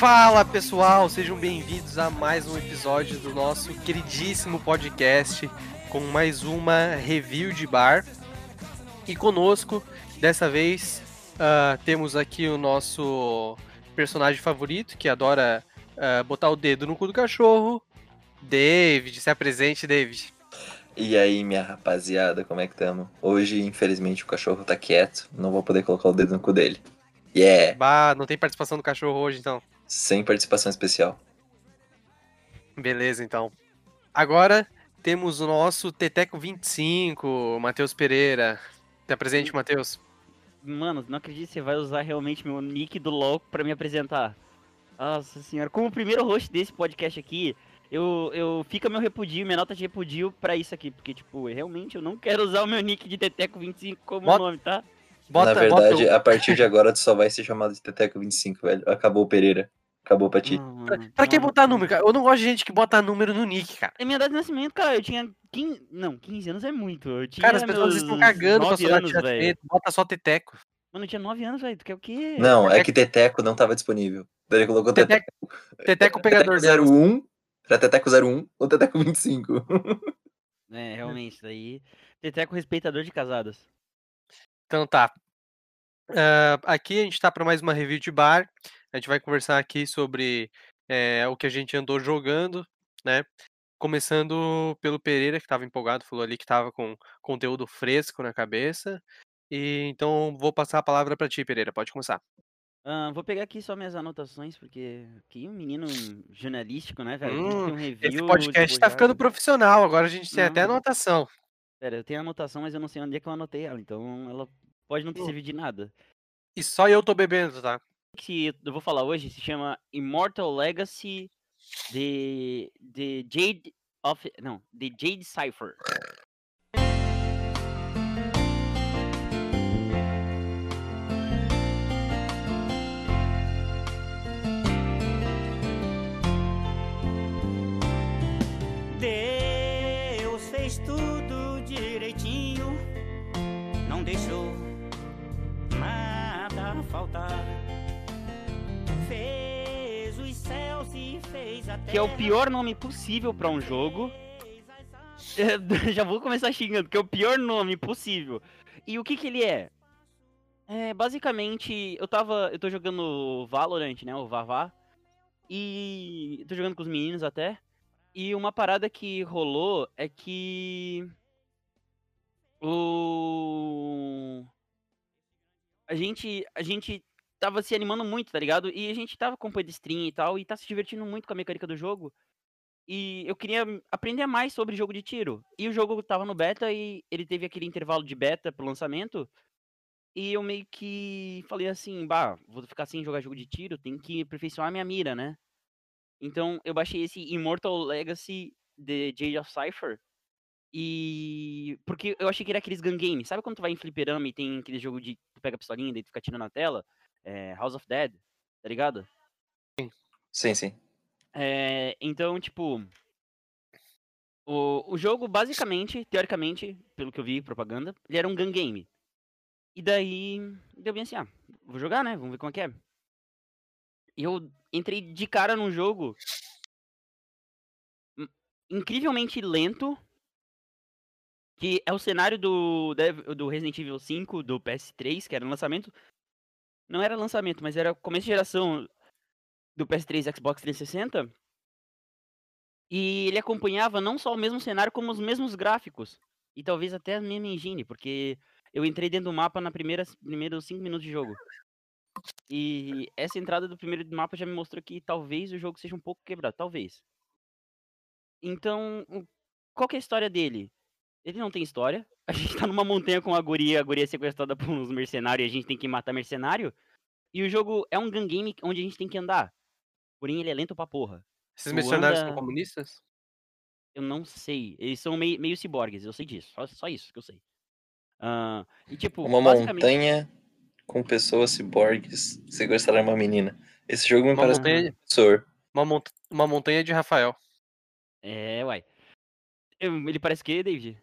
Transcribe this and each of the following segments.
Fala pessoal, sejam bem-vindos a mais um episódio do nosso queridíssimo podcast com mais uma review de bar. E conosco, dessa vez, uh, temos aqui o nosso personagem favorito que adora uh, botar o dedo no cu do cachorro, David. Se apresente, David. E aí, minha rapaziada, como é que tamo? Hoje, infelizmente, o cachorro tá quieto, não vou poder colocar o dedo no cu dele. Yeah! Bah, não tem participação do cachorro hoje, então. Sem participação especial. Beleza, então. Agora temos o nosso Teteco 25, Matheus Pereira. Tá presente, Matheus? Mano, não acredito que você vai usar realmente meu nick do LoL pra me apresentar. Nossa senhora, como primeiro host desse podcast aqui, eu, eu fica meu repudio, minha nota de repudio pra isso aqui, porque, tipo, realmente eu não quero usar o meu nick de Teteco25 como bota, nome, tá? Bota, Na verdade, bota... a partir de agora tu só vai ser chamado de Teteco25, velho. Acabou o Pereira. Acabou pra ti. Não, pra, pra que botar número, cara? Eu não gosto de gente que bota número no nick, cara. É minha data de nascimento, cara. Eu tinha 15. Não, 15 anos é muito. Eu tinha cara, as pessoas estão cagando pra sua anos, de Bota só Teteco. Mano, eu tinha 9 anos, velho. Tu quer o quê? Não, é que Teteco não tava disponível. Daí ele colocou Teteco. Teteco, pegador. Teteco 01 Pra Teteco 01 ou Teteco 25. É, realmente, daí. Teteco respeitador de casadas. Então tá. Uh, aqui a gente tá para mais uma review de bar. A gente vai conversar aqui sobre é, o que a gente andou jogando, né? Começando pelo Pereira, que estava empolgado, falou ali que estava com conteúdo fresco na cabeça. E então vou passar a palavra para ti, Pereira. Pode começar. Uh, vou pegar aqui só minhas anotações, porque aqui um menino jornalístico, né, velho? Hum, um review, esse podcast tá ficando profissional, agora a gente tem não. até anotação. Pera, eu tenho anotação, mas eu não sei onde é que eu anotei ela, então ela pode não ter hum. servido de nada. E só eu tô bebendo, tá? Que eu vou falar hoje se chama Immortal Legacy de, de Jade of. Não, The Jade Cipher. faltar. Fez Que é o pior nome possível para um jogo. Já vou começar xingando, que é o pior nome possível. E o que que ele é? É, basicamente, eu tava. Eu tô jogando Valorant, né? O Vavá. E. tô jogando com os meninos até. E uma parada que rolou é que. O a gente, a gente tava se animando muito, tá ligado? E a gente tava com de stream e tal, e tá se divertindo muito com a mecânica do jogo. E eu queria aprender mais sobre jogo de tiro. E o jogo tava no beta e ele teve aquele intervalo de beta pro lançamento. E eu meio que falei assim, bah, vou ficar sem jogar jogo de tiro, tem que aperfeiçoar minha mira, né? Então eu baixei esse Immortal Legacy de Jade of Cypher. E. Porque eu achei que era aqueles gun games. Sabe quando tu vai em fliperama e tem aquele jogo de. Tu pega a pistolinha e tu fica tirando na tela? É, House of Dead, tá ligado? Sim, sim. É, então, tipo. O, o jogo, basicamente, teoricamente, pelo que eu vi, propaganda, ele era um gun game. E daí. Deu bem assim, ah, vou jogar, né? Vamos ver como é que é. E eu entrei de cara num jogo. Incrivelmente lento, que é o cenário do, do Resident Evil 5, do PS3, que era lançamento. Não era lançamento, mas era começo de geração do PS3 e Xbox 360. E ele acompanhava não só o mesmo cenário, como os mesmos gráficos. E talvez até a mesma engine, porque eu entrei dentro do mapa na primeira primeiros 5 minutos de jogo. E essa entrada do primeiro mapa já me mostrou que talvez o jogo seja um pouco quebrado, talvez. Então, qual é a história dele? Ele não tem história. A gente tá numa montanha com a guria, a guria é sequestrada por uns mercenários e a gente tem que matar mercenário. E o jogo é um gun game onde a gente tem que andar. Porém, ele é lento pra porra. Esses mercenários anda... são comunistas? Eu não sei. Eles são meio, meio ciborgues, eu sei disso. Só, só isso que eu sei. Uh, e, tipo, uma basicamente... montanha com pessoas ciborgues sequestraram uma menina. Esse jogo me uma parece montanha... professor. Uma, mont... uma montanha de Rafael. É, uai. Ele parece que, David?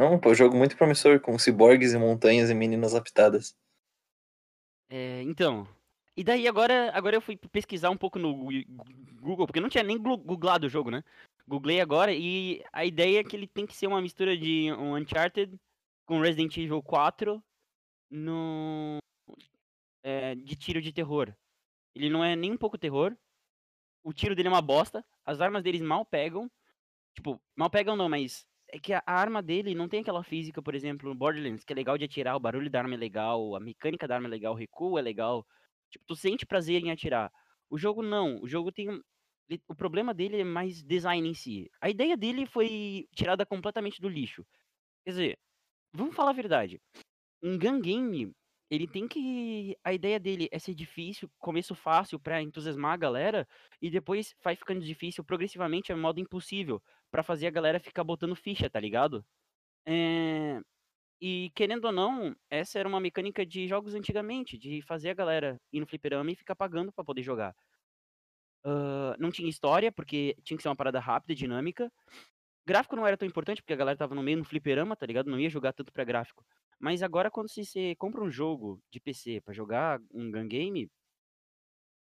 Não, pô, jogo muito promissor, com ciborgues e montanhas e meninas aptadas. É, então. E daí agora, agora eu fui pesquisar um pouco no Google, porque não tinha nem googlado o jogo, né? Googlei agora e a ideia é que ele tem que ser uma mistura de um Uncharted com Resident Evil 4 no é, de tiro de terror. Ele não é nem um pouco terror. O tiro dele é uma bosta. As armas deles mal pegam. Tipo, mal pegam não, mas é que a arma dele não tem aquela física, por exemplo, no Borderlands, que é legal de atirar, o barulho da arma é legal, a mecânica da arma é legal, o recuo é legal. Tipo, tu sente prazer em atirar. O jogo não. O jogo tem. O problema dele é mais design em si. A ideia dele foi tirada completamente do lixo. Quer dizer, vamos falar a verdade. Um gun game, ele tem que. A ideia dele é ser difícil, começo fácil para entusiasmar a galera, e depois vai ficando difícil progressivamente a modo impossível, para fazer a galera ficar botando ficha, tá ligado? É... E querendo ou não, essa era uma mecânica de jogos antigamente, de fazer a galera ir no fliperama e ficar pagando para poder jogar. Uh, não tinha história, porque tinha que ser uma parada rápida, dinâmica. Gráfico não era tão importante, porque a galera tava no meio no fliperama, tá ligado? Não ia jogar tanto pra gráfico. Mas agora, quando você compra um jogo de PC para jogar um gun game,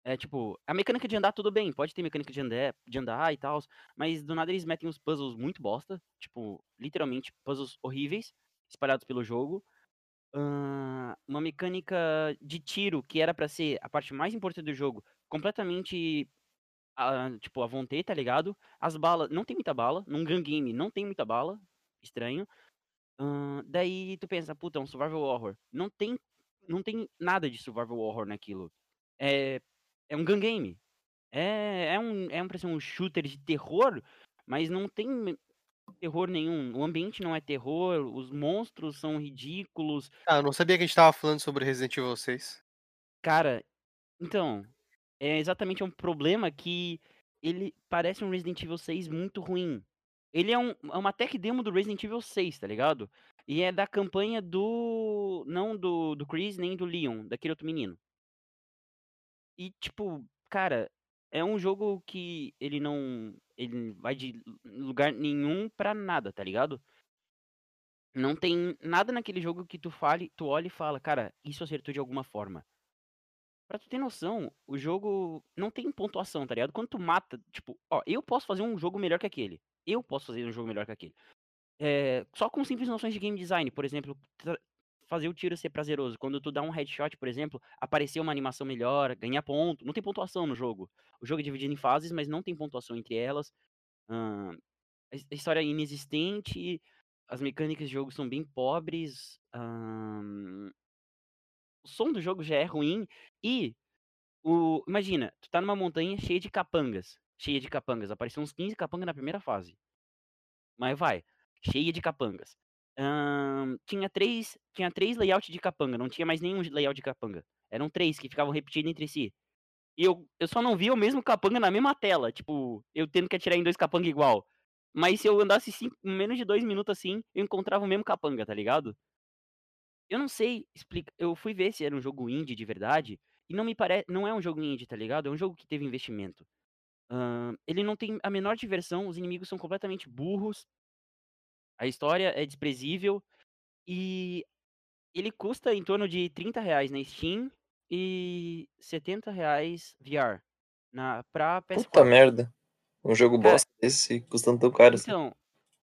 é tipo, a mecânica de andar tudo bem, pode ter mecânica de andar, de andar e tal, mas do nada eles metem uns puzzles muito bosta, tipo, literalmente puzzles horríveis espalhados pelo jogo. Uh, uma mecânica de tiro que era para ser a parte mais importante do jogo, completamente uh, tipo a vontade, tá ligado? As balas, não tem muita bala, num gun game não tem muita bala, estranho. Uh, daí tu pensa, puta, é um survival horror. Não tem, não tem nada de survival horror naquilo. É, é um gun game. É, é um, é um, um shooter de terror, mas não tem terror nenhum. O ambiente não é terror, os monstros são ridículos. Ah, eu não sabia que a gente tava falando sobre Resident Evil 6. Cara, então, é exatamente um problema que ele parece um Resident Evil 6 muito ruim. Ele é, um, é uma tech demo do Resident Evil 6, tá ligado? E é da campanha do. Não do, do Chris, nem do Leon, daquele outro menino. E, tipo, cara, é um jogo que ele não. Ele vai de lugar nenhum pra nada, tá ligado? Não tem nada naquele jogo que tu fale, tu olha e fala, cara, isso acertou de alguma forma. Pra tu ter noção, o jogo não tem pontuação, tá ligado? Quando tu mata, tipo, ó, eu posso fazer um jogo melhor que aquele. Eu posso fazer um jogo melhor que aquele. É, só com simples noções de game design, por exemplo, fazer o tiro ser prazeroso. Quando tu dá um headshot, por exemplo, aparecer uma animação melhor, ganhar ponto. Não tem pontuação no jogo. O jogo é dividido em fases, mas não tem pontuação entre elas. A história é inexistente, as mecânicas de jogo são bem pobres. O som do jogo já é ruim. E o, imagina, tu tá numa montanha cheia de capangas. Cheia de capangas. Apareceu uns 15 capangas na primeira fase. Mas vai, cheia de capangas tinha três tinha três layouts de capanga, não tinha mais nenhum layout de capanga. Eram três que ficavam repetindo entre si. E eu, eu só não via o mesmo capanga na mesma tela, tipo, eu tendo que atirar em dois capanga igual. Mas se eu andasse cinco, menos de dois minutos assim, eu encontrava o mesmo capanga, tá ligado? Eu não sei explicar. Eu fui ver se era um jogo indie de verdade. E não me parece. Não é um jogo indie, tá ligado? É um jogo que teve investimento. Uh, ele não tem a menor diversão, os inimigos são completamente burros. A história é desprezível e ele custa em torno de 30 reais na Steam e 70 reais VR na, pra PS4. Puta merda. Um jogo Cara, bosta desse custando tão caro assim. então, assim.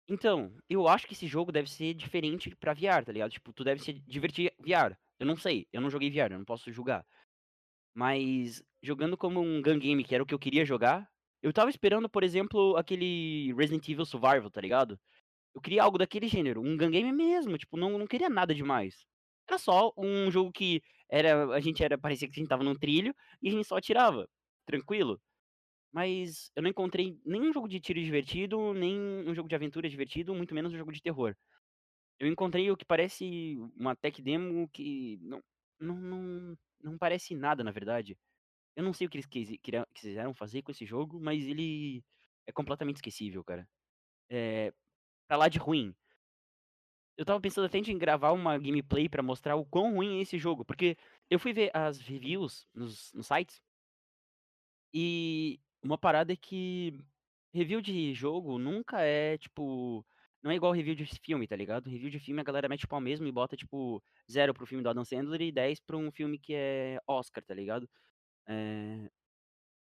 Então, eu acho que esse jogo deve ser diferente pra VR, tá ligado? Tipo, tu deve se divertir VR. Eu não sei, eu não joguei VR, eu não posso julgar. Mas jogando como um gun game, que era o que eu queria jogar, eu tava esperando, por exemplo, aquele Resident Evil Survival, tá ligado? Eu queria algo daquele gênero, um game mesmo, tipo, não, não queria nada demais. Era só um jogo que era a gente era parecia que a gente tava num trilho e a gente só atirava, tranquilo. Mas eu não encontrei nenhum jogo de tiro divertido, nem um jogo de aventura divertido, muito menos um jogo de terror. Eu encontrei o que parece uma tech demo que não não, não, não parece nada, na verdade. Eu não sei o que eles quiseram fazer com esse jogo, mas ele é completamente esquecível, cara. É, pra lá de ruim. Eu tava pensando até em gravar uma gameplay para mostrar o quão ruim é esse jogo, porque eu fui ver as reviews nos, nos sites e uma parada é que review de jogo nunca é, tipo, não é igual review de filme, tá ligado? Review de filme a galera mete pau mesmo e bota, tipo, zero pro filme do Adam Sandler e 10 pra um filme que é Oscar, tá ligado? É...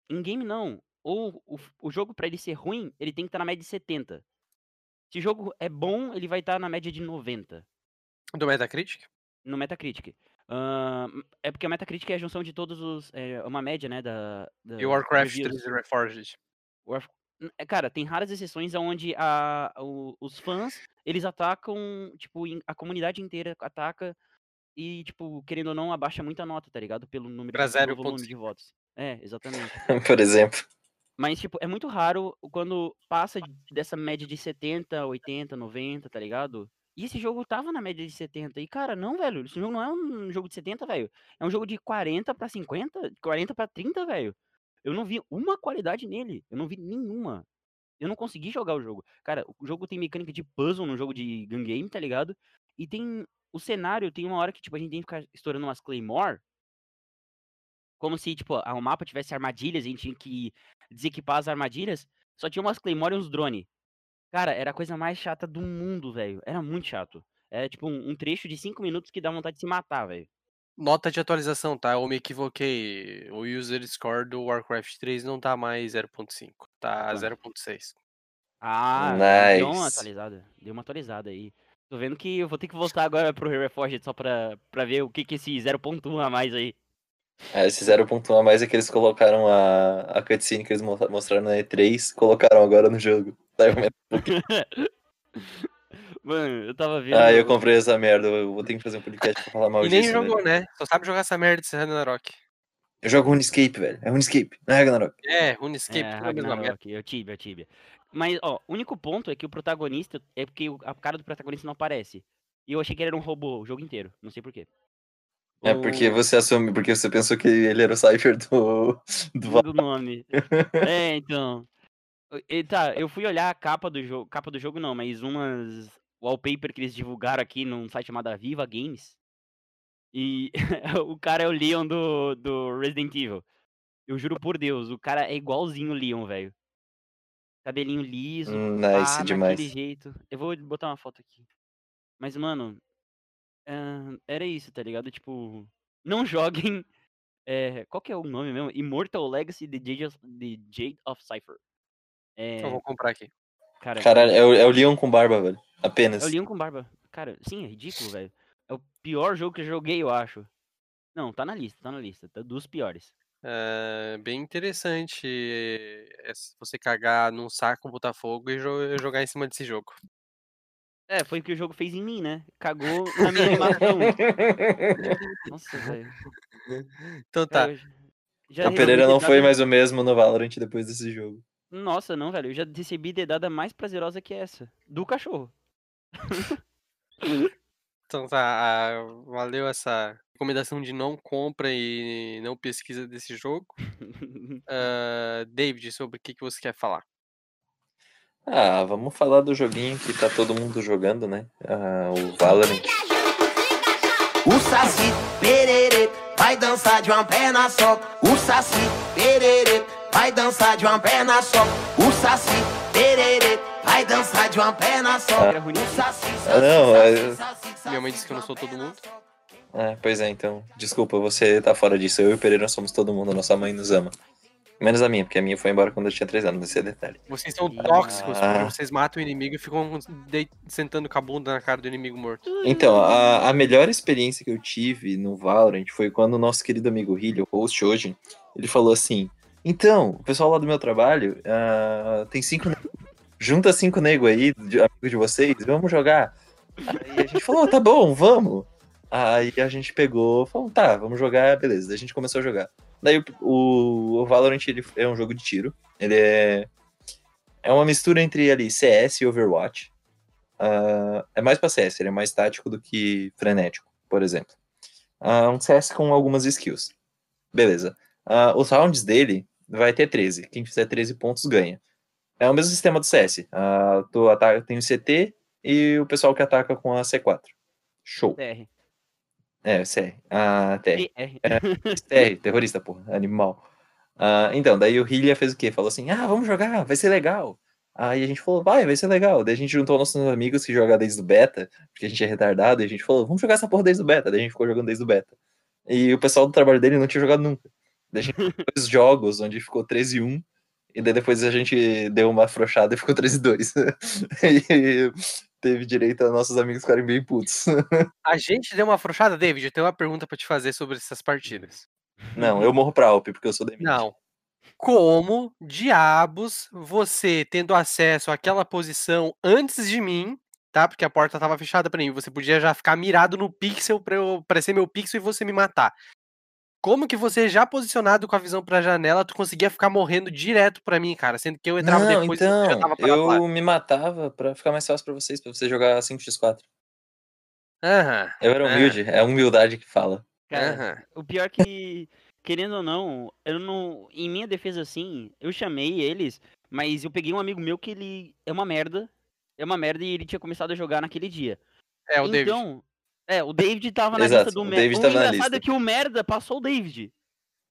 Em game, não. Ou o, o jogo, pra ele ser ruim, ele tem que estar na média de 70. Se o jogo é bom, ele vai estar na média de 90 Do Metacritic? no Metacritic. Ahn, é porque o Metacritic é a junção de todos os. É uma média, né? Da, da E o Warcraft reviews. 3 Reforged. Warf- Cara, tem raras exceções onde a, o- os fãs, eles atacam, tipo, a comunidade inteira ataca e, tipo, querendo ou não, abaixa muita nota, tá ligado? Pelo número Pra de, pelo volume 0.5. de votos. É, exatamente. Por exemplo. Mas, tipo, é muito raro quando passa dessa média de 70, 80, 90, tá ligado? E esse jogo tava na média de 70. E, cara, não, velho. Esse jogo não é um jogo de 70, velho. É um jogo de 40 pra 50, 40 pra 30, velho. Eu não vi uma qualidade nele. Eu não vi nenhuma. Eu não consegui jogar o jogo. Cara, o jogo tem mecânica de puzzle no jogo de gun game, tá ligado? E tem. O cenário tem uma hora que, tipo, a gente tem que ficar estourando umas Claymore. Como se, tipo, a- o mapa tivesse armadilhas, a gente tinha que desequipar as armadilhas. Só tinha umas Claymore e uns drone. Cara, era a coisa mais chata do mundo, velho. Era muito chato. Era tipo um, um trecho de 5 minutos que dá vontade de se matar, velho. Nota de atualização, tá? Eu me equivoquei. O user score do Warcraft 3 não tá mais 0.5, tá Quanto? 0.6. Ah, deu uma Nice. atualizada. Deu uma atualizada aí. Tô vendo que eu vou ter que voltar agora pro Reforged só pra, pra ver o que que esse 0.1 a mais aí. É, esse 0.1 a mais é que eles colocaram a, a cutscene que eles mo- mostraram na E3, colocaram agora no jogo. Pouquinho. Mano, eu tava vendo. Ah, eu comprei essa merda, eu vou ter que fazer um podcast pra falar mal E nem disso. jogou, velho. né? Só sabe jogar essa merda desse Ragnarok. Eu jogo RuneScape, velho. É RuneScape, não é Ragnarok. É, RuneScape, É. Ragnarok, eu Tibia, eu Tibia. Mas, ó, o único ponto é que o protagonista, é porque o- a cara do protagonista não aparece. E eu achei que ele era um robô o jogo inteiro, não sei porquê. É porque você assume, porque você pensou que ele era o Cypher do. do do nome. é, então. E, tá, eu fui olhar a capa do jogo. Capa do jogo não, mas umas wallpaper que eles divulgaram aqui num site chamado Viva Games. E o cara é o Leon do, do Resident Evil. Eu juro por Deus, o cara é igualzinho o Leon, velho. Cabelinho liso, Hum, pá, nice demais. naquele jeito. Eu vou botar uma foto aqui. Mas, mano, era isso, tá ligado? Tipo, não joguem. é, qual que é o nome mesmo? Immortal Legacy The Jade of, The Jade of Cypher. É, Então vou comprar aqui. cara, Caralho, é o, é o Leon com barba, velho. Apenas. é o Leon com barba. Cara, sim, é ridículo, velho. É o pior jogo que eu joguei, eu acho. Não, tá na lista, tá na lista. Tá dos piores. É bem interessante é, você cagar num saco, botar fogo e jo- jogar em cima desse jogo. É, foi o que o jogo fez em mim, né? Cagou na minha animação. Nossa, velho. Então tá. Eu já O Pereira recebi não foi mais o mesmo no Valorant depois desse jogo. Nossa, não, velho. Eu já recebi dedada mais prazerosa que essa. Do cachorro. Então tá, valeu essa recomendação de não compra e não pesquisa desse jogo. Ah, David, sobre o que, que você quer falar? Ah, vamos falar do joguinho que tá todo mundo jogando, né? Ah, o Valorant. O Saci Pererê vai dançar de uma perna só. O Saci Pererê vai dançar de uma perna só. O Saci Pererê vai dançar de uma perna só. Era ruim. O Saci, Ah, não, é- Minha mãe disse que eu não sou todo mundo. É, pois é, então. Desculpa, você tá fora disso. Eu e o Pereira somos todo mundo, nossa mãe nos ama. Menos a minha, porque a minha foi embora quando eu tinha 3 anos, esse é detalhe. Vocês são Ah. tóxicos, porque vocês matam o inimigo e ficam dei- sentando com a bunda na cara do inimigo morto. Então, a, a melhor experiência que eu tive no Valorant foi quando o nosso querido amigo Hilly, o host hoje, ele falou assim: Então, o pessoal lá do meu trabalho ah, tem cinco. Junta cinco nego aí, de, amigo de vocês, vamos jogar. Aí a gente falou: tá bom, vamos. Aí a gente pegou, falou: tá, vamos jogar, beleza. Daí a gente começou a jogar. Daí o, o, Valorant ele é um jogo de tiro. Ele é. É uma mistura entre ali CS e Overwatch. Ah, é mais pra CS, ele é mais tático do que frenético, por exemplo. Ah, um CS com algumas skills. Beleza. Ah, os rounds dele vai ter 13. Quem fizer 13 pontos ganha. É o mesmo sistema do CS. Ah, tu ataca, tem o CT e o pessoal que ataca com a C4. Show. TR. É, CR. Ah, TR. TR. TR, terrorista, porra, animal. Ah, então, daí o Hylia fez o quê? Falou assim: ah, vamos jogar, vai ser legal. Aí a gente falou, vai, vai ser legal. Daí a gente juntou nossos amigos que jogam desde o beta, porque a gente é retardado, e a gente falou, vamos jogar essa porra desde o beta. Daí a gente ficou jogando desde o beta. E o pessoal do trabalho dele não tinha jogado nunca. Daí a gente fez dois jogos, onde ficou 13 e 1, e daí depois a gente deu uma afrouxada e ficou 13 e 2. e teve direito a nossos amigos ficarem bem putos. A gente deu uma afrouxada, David. Eu tenho uma pergunta pra te fazer sobre essas partidas. Não, eu morro pra Alp, porque eu sou da Não. Como diabos você, tendo acesso àquela posição antes de mim, tá? Porque a porta tava fechada pra mim, você podia já ficar mirado no pixel pra eu meu pixel e você me matar. Como que você, já posicionado com a visão pra janela, tu conseguia ficar morrendo direto pra mim, cara? Sendo que eu entrava Não, depois e você já então, tava lá. eu me matava pra ficar mais fácil pra vocês, pra você jogar 5x4. Aham, Eu era humilde, é a humildade que fala. Cara, aham. o pior é que, querendo ou não, eu não. Em minha defesa, assim, eu chamei eles, mas eu peguei um amigo meu que ele é uma merda. É uma merda e ele tinha começado a jogar naquele dia. É, o David. É, o David tava na Exato, lista do o merda. O tava na engraçado é que o merda passou o David.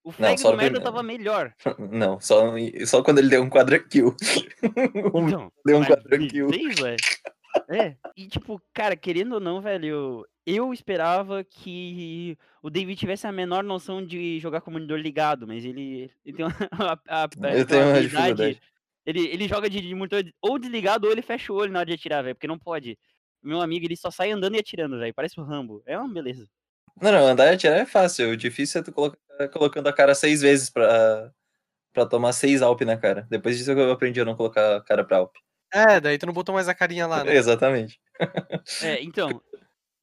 O flag só do merda primeiro. tava melhor. Não, só, só quando ele deu um quadra kill. Então, deu um quadra kill. É, e tipo, cara, querendo ou não, velho, eu esperava que o David tivesse a menor noção de jogar com o monitor ligado, mas ele, ele tem uma, a, a, Eu tenho uma dificuldade. Ele, ele joga de, de monitor ou desligado ou ele fecha o olho na hora de atirar, velho, porque não pode. Meu amigo, ele só sai andando e atirando, velho, parece o Rambo. É uma beleza. Não, não, andar e atirar é fácil. O difícil é tu colocar, colocando a cara seis vezes pra, pra tomar seis Alp na cara. Depois disso eu aprendi a não colocar a cara pra Alp. É, daí tu não botou mais a carinha lá, né? Exatamente. É, então.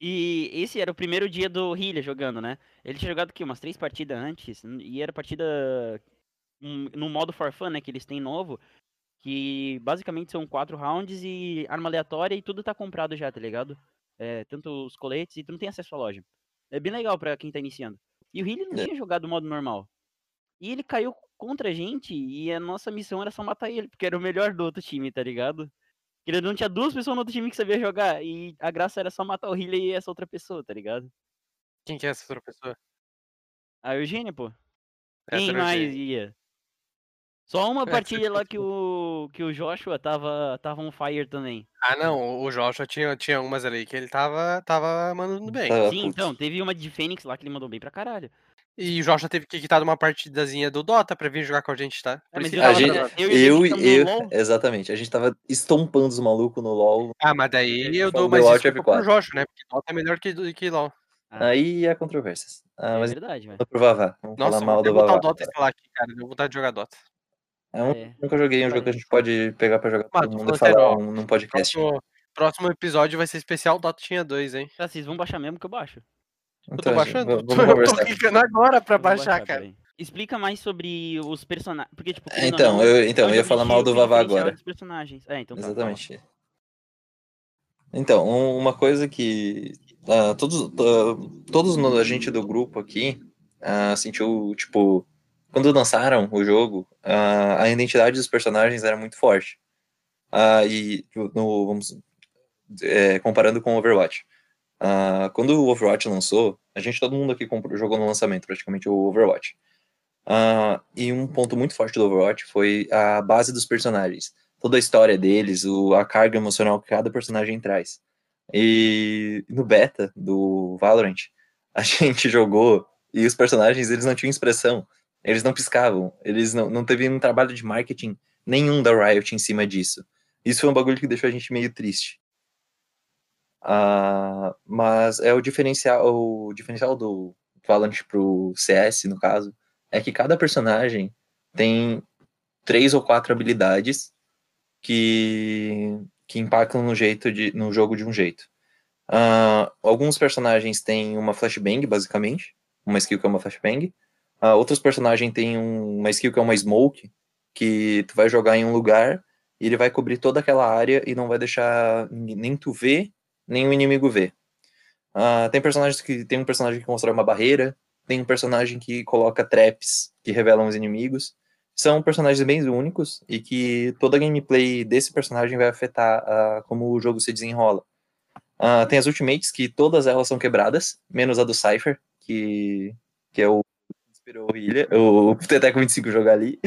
E esse era o primeiro dia do Hillia jogando, né? Ele tinha jogado aqui umas três partidas antes, e era partida hum, no modo for fun, né? Que eles têm novo. Que basicamente são quatro rounds e arma aleatória e tudo tá comprado já, tá ligado? É, tanto os coletes e tu não tem acesso à loja. É bem legal pra quem tá iniciando. E o Hillia não É. tinha jogado o modo normal. E ele caiu contra a gente e a nossa missão era só matar ele, porque era o melhor do outro time, tá ligado? Ele não tinha duas pessoas no outro time que sabia jogar. E a graça era só matar o Healer e essa outra pessoa, tá ligado? Quem que é essa outra pessoa? A Eugênia, pô. Essa Quem mais ia? Só uma Essa partida lá que o, que o Joshua tava, tava on fire também. Ah, não, o Joshua tinha, tinha umas ali que ele tava, tava mandando bem. Tava Sim, puto. então, teve uma de Fênix lá que ele mandou bem pra caralho. E o Joshua teve que quitar de uma partidazinha do Dota pra vir jogar com a gente, tá? É, eu A gente- eu e Eu, eu, LoL. exatamente. A gente tava estompando os malucos no LoL. Ah, mas daí eu Falou dou mais desculpa pro F4. Joshua, né? Porque Dota é melhor que, que LoL. Ah, Aí há controvérsias. Ah, é mas verdade, velho. vamos pro Vavá. Vamos Nossa, falar mal vou do botar Vavá. o Dota e falar aqui, cara. Deu vontade de jogar Dota. É um É. nunca joguei, um jogo que a gente pode pegar pra jogar Ah, todo mundo e falar ó. um, num podcast. Próximo, próximo episódio vai ser especial Dota tinha dois, hein? Tá, vocês vão baixar mesmo que eu baixo. Eu tô Então, baixando? vamos- Eu tô, vamos eu tô conversar. clicando agora pra vou baixar, cara. peraí. Explica mais sobre os personagens. Porque, tipo, É, Então, não, eu, então, eu ia falar mal do Vavá agora. dos personagens. É, então tá, fala. Exatamente. Então, um- uma coisa que ah, todos, ah, todos no- a gente do grupo aqui ah, sentiu, tipo, quando lançaram o jogo, ah, a identidade dos personagens era muito forte. Ah, e no, vamos, é, comparando com o Overwatch. Ah, quando o Overwatch lançou, a gente, todo mundo aqui comprou, jogou no lançamento, praticamente, o Overwatch. Ah, e um ponto muito forte do Overwatch foi a base dos personagens toda a história deles, o, a carga emocional que cada personagem traz. E no beta do Valorant, a gente jogou e os personagens eles não tinham expressão, eles não piscavam, eles não, não teve um trabalho de marketing nenhum da Riot em cima disso. Isso foi um bagulho que deixou a gente meio triste. Ah, mas é o diferencial, o diferencial do Valorant pro CS, no caso, é que cada personagem tem três ou quatro habilidades que, que impactam no jeito de, no jogo de um jeito. Ah, alguns personagens têm uma flashbang, basicamente, uma skill que é uma flashbang. Ah, outros personagens têm um- uma skill que é uma smoke, que tu vai jogar em um lugar e ele vai cobrir toda aquela área e não vai deixar nem tu ver, nem o inimigo ver. Ah, tem personagens que tem um personagem que constrói uma barreira, tem um personagem que coloca traps que revelam os inimigos são personagens bem únicos e que toda a gameplay desse personagem vai afetar ah, como o jogo se desenrola. Ah, tem as ultimates, que todas elas são quebradas, menos a do Cypher, que, que é o inspirou o Ilha, o Teteco 25 jogar ali.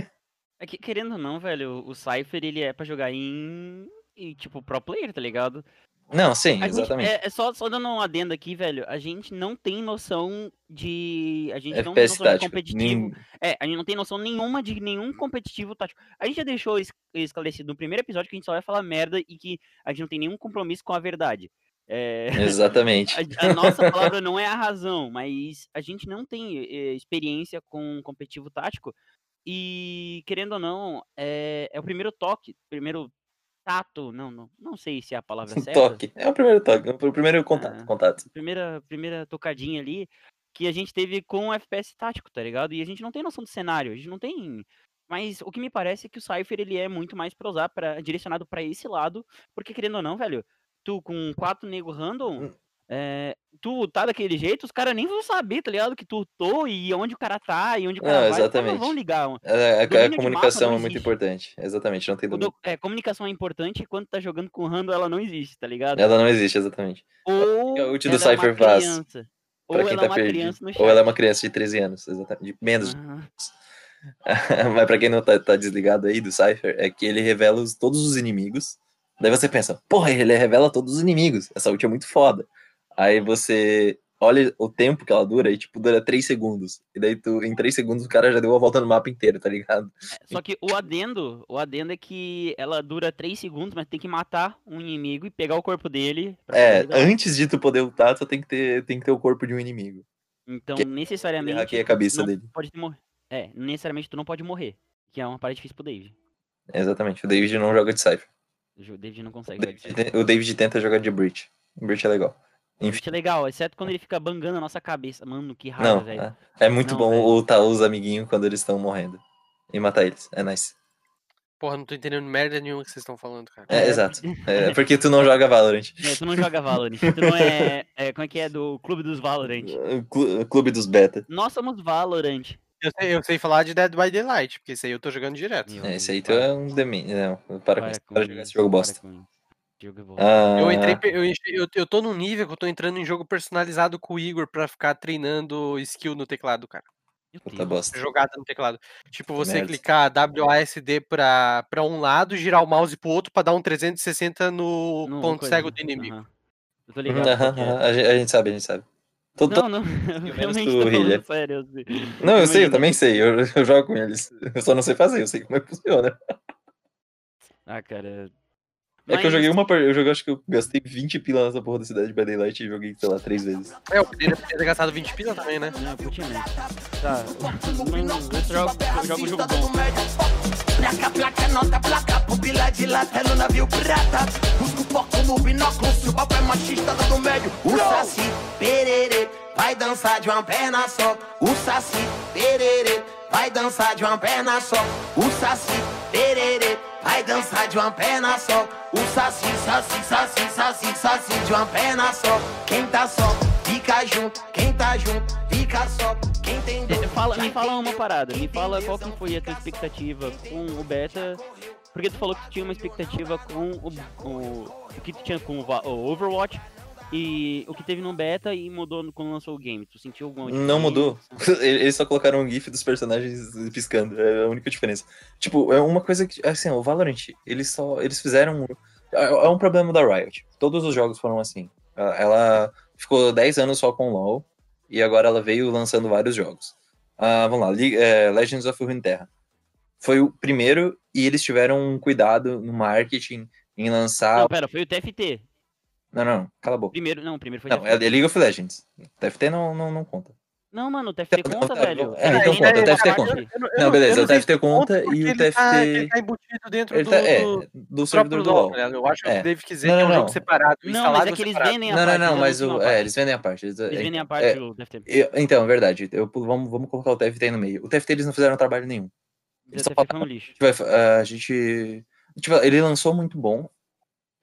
É que, querendo ou não, velho, o Cypher, ele é pra jogar em, em, tipo, pro player, tá ligado? Não, sim, A gente- exatamente. é, é só, só dando um adendo aqui, velho, a gente não tem noção de... A gente não tem FPS noção de tático. competitivo. Nem- É, a gente não tem noção nenhuma de nenhum competitivo tático. A gente já deixou es- esclarecido no primeiro episódio que a gente só vai falar merda e que a gente não tem nenhum compromisso com a verdade. É, Exatamente. a, a nossa palavra não é a razão, mas a gente não tem eh, experiência com competitivo tático e, querendo ou não, é, é o primeiro toque, primeiro tato, não, não, não sei se é a palavra certa. Toque. É o primeiro toque, o primeiro contato. Ah. contato. primeira, primeira tocadinha ali que a gente teve com o FPS tático, tá ligado? E a gente não tem noção do cenário, a gente não tem. Mas o que me parece é que o Cypher ele é muito mais pra usar, pra, direcionado pra esse lado, porque querendo ou não, velho, tu com quatro nego random, Hum. é, tu tá daquele jeito, os caras nem vão saber, tá ligado? Que tu tô e onde o cara tá e onde o cara Não, vai, exatamente. não vão ligar. É, a- a, Domínio de comunicação é muito importante. Exatamente, não tem O dúvida. do- é, comunicação é importante e quando tá jogando com random ela não existe, tá ligado? Ela não existe, exatamente. Ou que a ult do ela é uma Cypher faz? criança. Pra Ou quem ela tá é uma perdido. criança no chat. Ou ela é uma criança de 13 anos, exatamente. De menos. Aham. Mas pra quem não tá, tá desligado aí do Cypher, é que ele revela os- todos os inimigos. Daí você pensa, porra, ele revela todos os inimigos. Essa ult é muito foda. Aí você olha o tempo que ela dura e, tipo, dura 3 segundos. E daí tu, em 3 segundos o cara já deu a volta no mapa inteiro, tá ligado? Só que o adendo, o adendo é que ela dura 3 segundos, mas tem que matar um inimigo e pegar o corpo dele. É, antes de tu poder ultar, tu tem que ter, tem que ter o corpo de um inimigo. Então, que- necessariamente. hackeia a cabeça dele. Pode ter mor- É, necessariamente tu não pode morrer. Que é uma parte difícil pro David. Exatamente, o David não joga de Cypher. O David não consegue O jogar David, o David tenta jogar de Breach. Breach é legal. Enfim, é legal, exceto quando ele fica bangando a nossa cabeça. Mano, que raiva, não, velho. é, é muito Não, bom velho. ultar os amiguinhos quando eles estão morrendo. E matar eles, é nice. Porra, não tô entendendo merda nenhuma que vocês estão falando, cara. É, exato. É porque tu não joga Valorant. É, tu não joga Valorant. Tu não é, é. Como é que é? Do clube dos Valorant. Clube dos Beta. Nós somos Valorant. Eu sei, eu sei falar de Dead by Daylight, porque esse aí eu tô jogando direto. É, esse aí tu para. é um demente. Não, para, com isso. Para de jogar esse jogo para bosta. com é bom. Ah, Eu entrei, eu, eu, eu tô num nível que eu tô entrando em jogo personalizado com o Igor pra ficar treinando skill no teclado, cara. Puta bosta. Jogada no teclado. Tipo, você Merda. clicar WASD pra, pra um lado, girar o mouse pro outro pra dar um 360 no, No- ponto coisa, cego do inimigo. aham. Eu tô ligado. aham, qual que é. aham, a, gente, a gente sabe, a gente sabe. Todo- todo- Não, não, eu realmente tô falando sério. eu sei. Não, eu sei, eu também sei. Eu, eu jogo com eles. Eu só não sei fazer, eu sei como é que funciona. Ah, cara. É que eu Mas- joguei uma par- Eu joguei, acho que eu gastei 20 pila nessa porra da cidade by Daylight e joguei, sei lá, três vezes. É, eu poderia ter gastado 20 pila também, né? Não, putinha, né? Tá. Não, eu jogo, eu jogo jogo bom. Placa, placa, nota, placa, pupila dilata no navio pirata. Busco foco no binóculo, se o papo é machista do médio. O Saci, pererê, vai dançar de uma perna só. O Saci, pererê, vai dançar de uma perna só. O Saci, pererê, vai dançar de uma perna só. O Saci, Saci, Saci, Saci, Saci, de uma perna só. Quem tá só, fica junto. Quem tá junto, fica só. Quem tem dor, Eh, Fala, me fala uma parada, me fala qual que foi a tua expectativa com o beta, porque tu falou que tu tinha uma expectativa com o, o, o que tu tinha com o, Overwatch e o que teve no beta e mudou quando lançou o game. Tu sentiu alguma Não mudou. diferença? Eles só colocaram um GIF dos personagens piscando. É a única diferença. Tipo, é uma coisa que. Assim, o Valorant, eles só. Eles fizeram. É é um problema da Riot. Todos os jogos foram assim. Ela- Ela ficou 10 anos só com LoL. E agora ela veio lançando vários jogos. Ah, vamos lá. Le- é, Legends of Runeterra. Foi o primeiro e eles tiveram um cuidado no marketing em lançar. Não, pera, foi o TFT. Não, não, cala a boca. Primeiro, não, primeiro foi Não, TFT. é League of Legends. TFT não, não, não conta. Não, mano, o TFT Não, conta, não, velho. é, então conta, o é TFT uma conta. parte- Eu eu Não, beleza, eu o TFT se conta e o ele tá- TFT ele tá embutido dentro Ele do, tá, é, do do servidor do LoL, LoL. né? Eu acho que É. o Dave quiser Não, que é um não, jogo não. separado, Não, instalado mas é que eles separado. vendem a Não, não, parte não, da mas o, é, parte. eles vendem a parte. Eles, Eles é, vendem a parte é, do TFT. eu- então, é verdade. Eu, vamos, vamos colocar o TFT no meio. O TFT eles não fizeram trabalho nenhum. O Eles só TFT foi um falaram, lixo. a gente vai- a gente. tipo, ele lançou muito bom.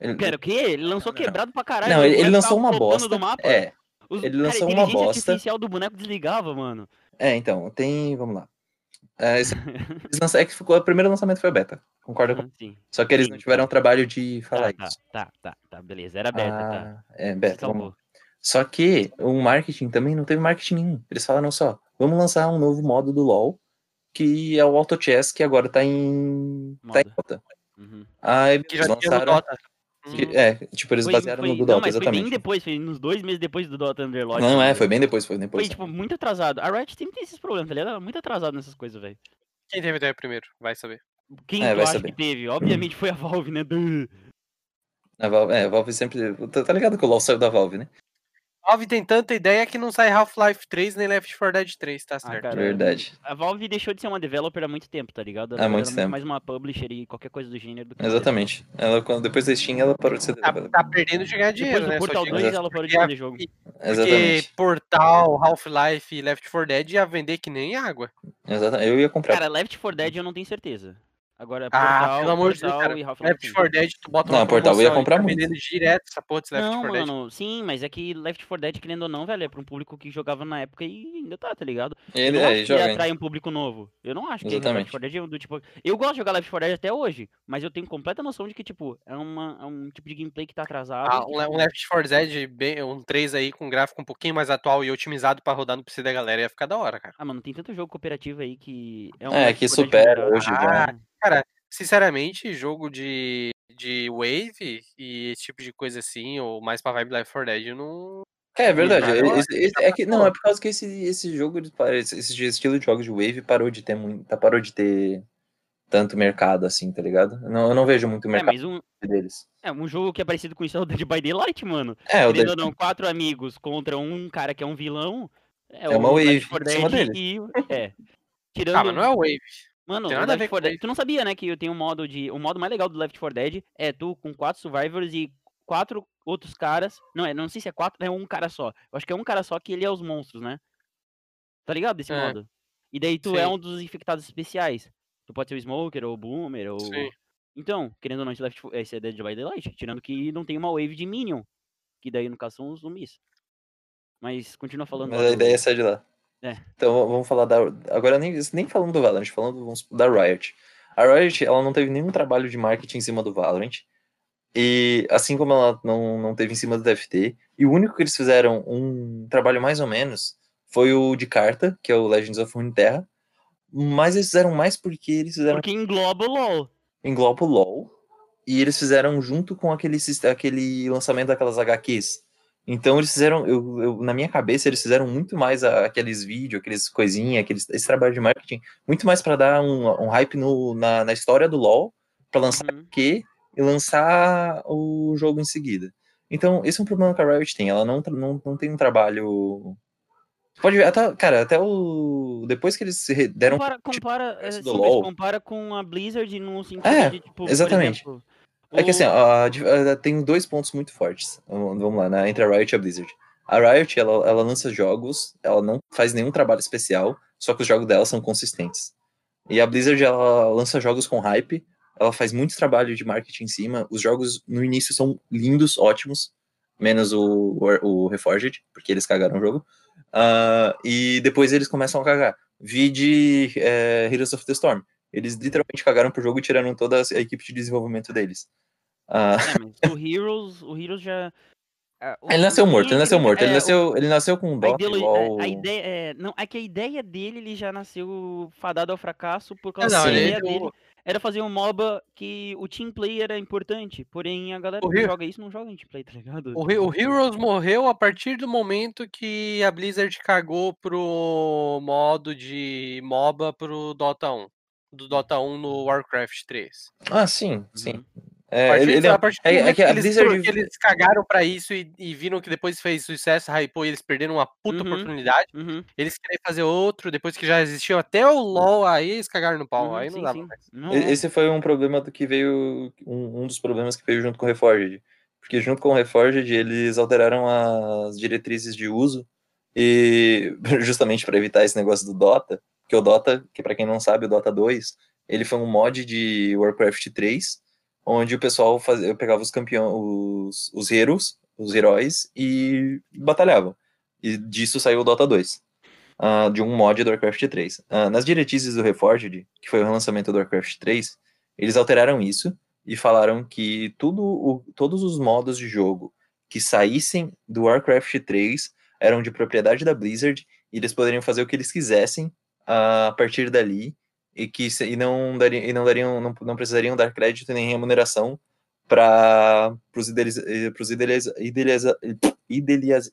Ele- Pera, o quê? Ele lançou Não, não. quebrado pra caralho. não, o ele, lançou uma bosta. do. É, Os- ele cara, a lançou uma inteligência bosta. artificial do boneco desligava, mano. é, então, tem. Vamos lá. É, esse- lançaram- é que ficou, o primeiro lançamento foi a beta. Concorda com Ah, sim. Só que eles Sim, não tiveram o trabalho de falar Tá, tá, isso. tá, tá, tá, beleza. Era beta, tá. Ah, é, Se beta. Salvou. Só que o marketing também não teve marketing nenhum. Eles falaram só, vamos lançar um novo modo do LoL, que é o Auto Chess, que agora tá em. tá em Moda. alta. Uhum. Aí Que já eles tinha no lançaram. Dota. Que- Uhum. é, tipo, eles Foi- basearam foi- no do não, Dota, mas foi bem exatamente. depois, foi nos dois meses depois do Dota Underlord. Não, é, né? foi bem depois, foi depois. Foi, tipo, muito atrasado. A Riot sempre tem esses problemas, tá ligado? Ela é muito atrasado nessas coisas, velho. Quem teve ideia primeiro? Vai saber. Quem É, tu vai acha saber. que teve? Obviamente foi a Valve, né? A Valve, é, a Valve sempre. Tá, tá ligado que o LoL saiu da Valve, né? Valve tem tanta ideia que não sai Half-Life 3 nem Left 4 Dead 3, tá certo? cara. Verdade. A Valve deixou de ser uma developer há muito tempo, tá ligado? Há Ela muito era tempo. mais uma publisher e qualquer coisa do gênero do Exatamente. Ela, quando, depois da Steam, ela parou de ser. Tá, tá perdendo de ganhar dinheiro, Depois do né? Portal digo 2 isso ela parou de porque- vender jogo. Porque Exatamente. Portal, Half-Life e Left 4 Dead ia vender que nem água. Exatamente. Eu ia comprar. Cara, Left 4 Dead eu não tenho certeza. Agora, Ah, Portal, pelo amor de Deus, cara. e Half-Life. Left 4 Dead, tu bota Não, uma Portal eu ia comprar muito. vendendo direto essa porra desse Left Não, 4 Dead. mano, sim, mas é que Left 4 Dead, querendo ou não, velho, é pra um público que jogava na época e ainda tá, tá ligado? Ele, eu não é, acho que atrai um público novo. Eu não acho que Exatamente. Left 4 Dead é do tipo. Eu gosto de jogar Left 4 Dead até hoje, mas eu tenho completa noção de que, tipo, é, uma, é um tipo de gameplay que tá atrasado. Ah, que, um, um Left 4 Dead, bem, um 3 aí com gráfico um pouquinho mais atual e otimizado pra rodar no PC da galera ia ficar da hora, cara. Ah, mano, tem tanto jogo cooperativo aí que. É, um É, que 4 Dead supera hoje Ah, já. Sinceramente, jogo de, de Wave e esse tipo de coisa assim, ou mais pra vibe Left 4 Dead, eu não. É verdade. Agora, esse- esse- é que, não, é por causa que esse, esse jogo, esse, esse estilo de jogos de Wave parou de ter muito. tá- Parou de ter tanto mercado assim, tá ligado? Eu não, eu não vejo muito É, mercado mas um, deles. é um jogo que é parecido com isso é o Dead by Daylight, mano. É, o Dead, não, quatro amigos contra um cara que é um vilão. É, É uma o wave Left 4 em cima Dead deles. e. É. Tirando. Ah, mas não é Wave. Mano, Tem nada a Left ver com 4 Dead, tu não sabia, né, que eu tenho um modo de, o modo mais legal do Left 4 Dead é tu com quatro survivors e quatro outros caras, não é, não sei se é quatro, é um cara só. Eu acho que é um cara só que ele é os monstros, né? Tá ligado desse É. modo? E daí tu é Sim. um dos infectados especiais. Tu pode ser o Smoker ou o Boomer ou Sim. Então, querendo ou não, esse, Left, 4 esse é Dead by Daylight, tirando que não tem uma wave de minion, que daí no caso são os zumbis. Mas continua falando Mas a ideia é sair de lá. É. Então vamos falar da. Agora nem, nem falando do Valorant, falando vamos- da Riot. A Riot ela não teve nenhum trabalho de marketing em cima do Valorant. E assim como ela não, não teve em cima do TFT, e o único que eles fizeram um trabalho mais ou menos foi o de carta, que é o Legends of Runeterra. Mas eles fizeram mais porque eles fizeram Porque engloba o LoL. engloba o LoL e eles fizeram junto com aquele, aquele lançamento daquelas HQs. Então eles fizeram, eu, eu- na minha cabeça, eles fizeram muito mais a- aqueles vídeos, aqueles coisinhas, aqueles, esse trabalho de marketing, muito mais para dar um, um hype no, na, na história do LoL, para lançar Uhum. o quê e lançar o jogo em seguida. Então, esse é um problema que a Riot tem, ela não, não, não tem um trabalho. Pode ver, até, cara, até o. Depois que eles deram. compara, compara, é, do sim, LoL. compara com a Blizzard no sentido É, de, tipo, por exatamente. exemplo, É que assim, ó, tem dois pontos muito fortes. Vamos lá, né, entre a Riot e a Blizzard. A Riot, ela, ela lança jogos, ela não faz nenhum trabalho especial, só que os jogos dela são consistentes. E a Blizzard, ela lança jogos com hype, ela faz muito trabalho de marketing em cima. Os jogos no início são lindos, ótimos, menos o, o, o Reforged, porque eles cagaram o jogo. Ah, e depois eles começam a cagar. Vide é, Heroes of the Storm. Eles literalmente cagaram pro jogo e tiraram toda a equipe de desenvolvimento deles. Ah, É, mas o Heroes, o Heroes já. ah, o- ele nasceu o- morto, ele nasceu morto. Ele é, o- nasceu, ele nasceu com um ideolo- igual... a, a ideia é, não, é que a ideia dele ele já nasceu fadado ao fracasso por causa não, da ele- ideia o- dele era fazer um MOBA que o team play era importante, porém a galera O que Hero- joga isso não joga em team play, tá ligado? O, He- o Heroes morreu a partir do momento que a Blizzard cagou pro modo de MOBA pro Dota 1. Do Dota 1 no Warcraft 3. Ah, sim, sim. Uhum. A É, ele, a é, partir é- é que eles, Blizzard... que eles cagaram pra isso e, e viram que depois fez sucesso, hypou e eles perderam uma puta Uhum. oportunidade. Uhum, Eles querem fazer outro, depois que já existiu até o LoL, aí eles cagaram no pau. uhum, aí não sim, dava sim. mais. Não, Esse foi um problema do que veio. Um, um dos problemas que veio junto com o Reforged. Porque junto com o Reforged, eles alteraram as diretrizes de uso. E justamente para evitar esse negócio do Dota, que o Dota, que para quem não sabe, o Dota 2, ele foi um mod de Warcraft 3, onde o pessoal fazia, pegava os campeões, os, heroes, os heróis, e batalhava. E disso saiu o Dota 2 ah, de um mod do Warcraft 3. Ah, nas diretrizes do Reforged, que foi o relançamento do Warcraft 3, eles alteraram isso e falaram que tudo o- todos os modos de jogo que saíssem do Warcraft 3 eram de propriedade da Blizzard e eles poderiam fazer o que eles quisessem a partir dali e que e não dariam, e não, dariam não, não precisariam dar crédito nem remuneração para os idealiza, idealiza, Idealizador.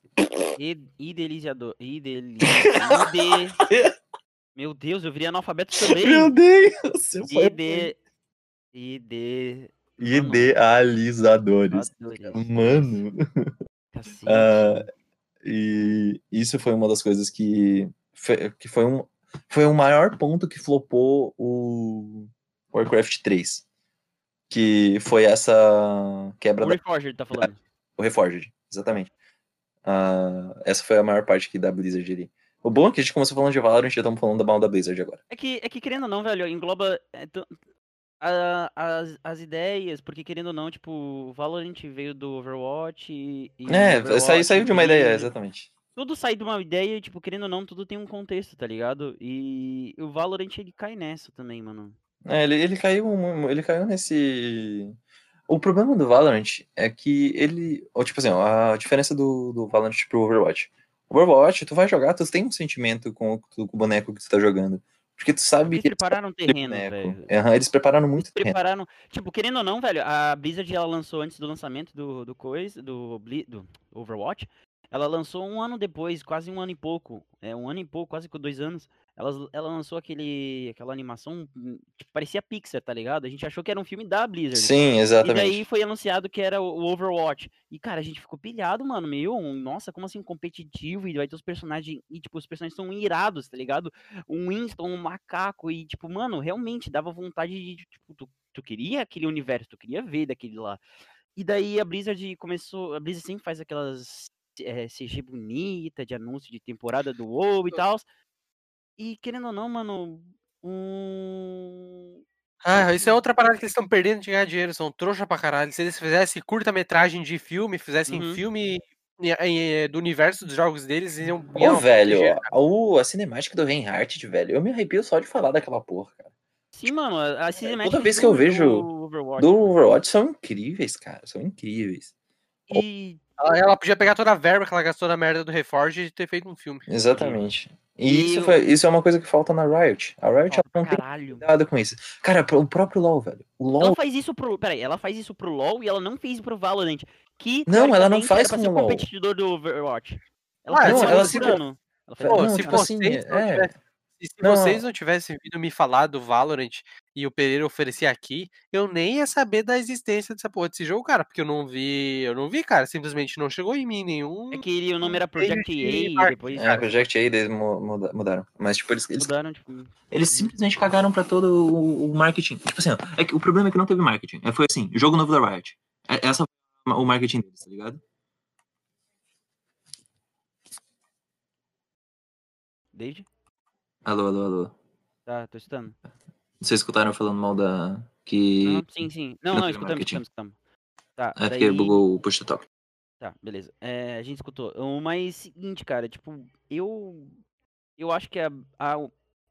Ide... Meu Deus, eu virei analfabeto também. Meu Deus! pai Ide... Ide... Idealizadores. Mano. Ah, e isso foi uma das coisas que, que foi um foi o maior ponto que flopou o Warcraft 3. Que foi essa quebra O da, Reforger tá falando. o Reforged, exatamente. Ah, essa foi a maior parte que da Blizzard ali. O bom é que a gente começou falando de Valorant, já estamos falando da mal da Blizzard agora. É que, é que querendo ou não, velho, engloba é, a- as, as ideias, porque querendo ou não, tipo, o Valorant veio do Overwatch e. e É, Overwatch saiu, saiu de uma ideia, exatamente. Tudo sai de uma ideia, e, tipo, querendo ou não, tudo tem um contexto, tá ligado? E o Valorant ele cai nessa também, mano. É, ele, ele caiu, ele caiu nesse. O problema do Valorant é que ele. Ou, tipo assim, a diferença do, do Valorant pro Overwatch. O Overwatch, tu vai jogar, tu tem um sentimento com, o- com o boneco que tu tá jogando. Porque tu sabe Eles que prepararam um aquele terreno, velho. Aham, eles prepararam muito Eles terreno. prepararam. Tipo, querendo ou não, velho, a Blizzard ela lançou antes do lançamento do, do coisa, do, do Overwatch. Ela lançou um ano depois, quase um ano e pouco. É, um ano e pouco, quase com dois anos. Ela, ela lançou aquele, aquela animação hum, que parecia Pixar, tá ligado? A gente achou que era um filme da Blizzard. Sim, E exatamente. daí foi anunciado que era o Overwatch. E, cara, a gente ficou pilhado, mano. Meio, um, nossa, como assim competitivo? E vai ter os personagens. E, tipo, os personagens são irados, tá ligado? Um Winston, um macaco. E, tipo, mano, realmente dava vontade de. Tipo, tu, tu queria aquele universo, tu queria ver daquele lá. E daí a Blizzard começou. A Blizzard sempre faz aquelas eh, CG bonita de anúncio de temporada do WoW e tal. E querendo ou não, mano. Um. Ah, isso é outra parada que eles estão perdendo de ganhar dinheiro, são trouxa pra caralho. Se eles fizessem curta-metragem de filme, fizessem Uhum. filme eh, do universo dos jogos deles, eles iam Ô, velho, o, a cinemática do Reinhardt, velho, eu me arrepio só de falar daquela porra, cara. Sim, mano, a, a cinemática vez que eu do- vejo do Overwatch, Do. Overwatch são incríveis, cara, são incríveis. E Ela, ela podia pegar toda a verba que ela gastou na merda do Reforge e ter feito um filme. Exatamente. E, E isso, o- foi, isso é uma coisa que falta na Riot. A Riot ela Ó, não tem caralho. cuidado com isso. Cara, o próprio LoL, velho. O LoL. Ela faz isso pro. Peraí, ela faz isso pro LoL e ela não fez pro Valorant. Que Não, ela não faz com o LoL. competidor do Overwatch. Ela Ah, faz não, isso ela se-. Ela faz Pô, não, se tipo vocês assim, não é. Tivessem- se, Não. vocês não tivessem vindo me falar do Valorant e o Pereira oferecer aqui, eu nem ia saber da existência dessa porra desse jogo, cara, porque eu não vi, eu não vi, cara, simplesmente não chegou em mim nenhum. É que ele- o nome era Meio Project A e depois É, Project A eles mu- muda- mudaram. Mas, tipo, eles, eles, mudaram, tipo. eles simplesmente cagaram pra todo o, o marketing. Tipo assim, ó, é que o problema é que não teve marketing. É, foi assim, jogo novo da Riot. É, essa foi o marketing deles, tá ligado? David? Alô, alô, alô. Tá, tô escutando. Vocês escutaram falando mal da. Que. Não, sim, sim. Não, não escutamos, marketing. escutamos, escutamos. Tá, É porque daí... bugou o push to talk. Tá, beleza. É, a gente escutou. O mais seguinte, cara, tipo, eu eu acho que a, a,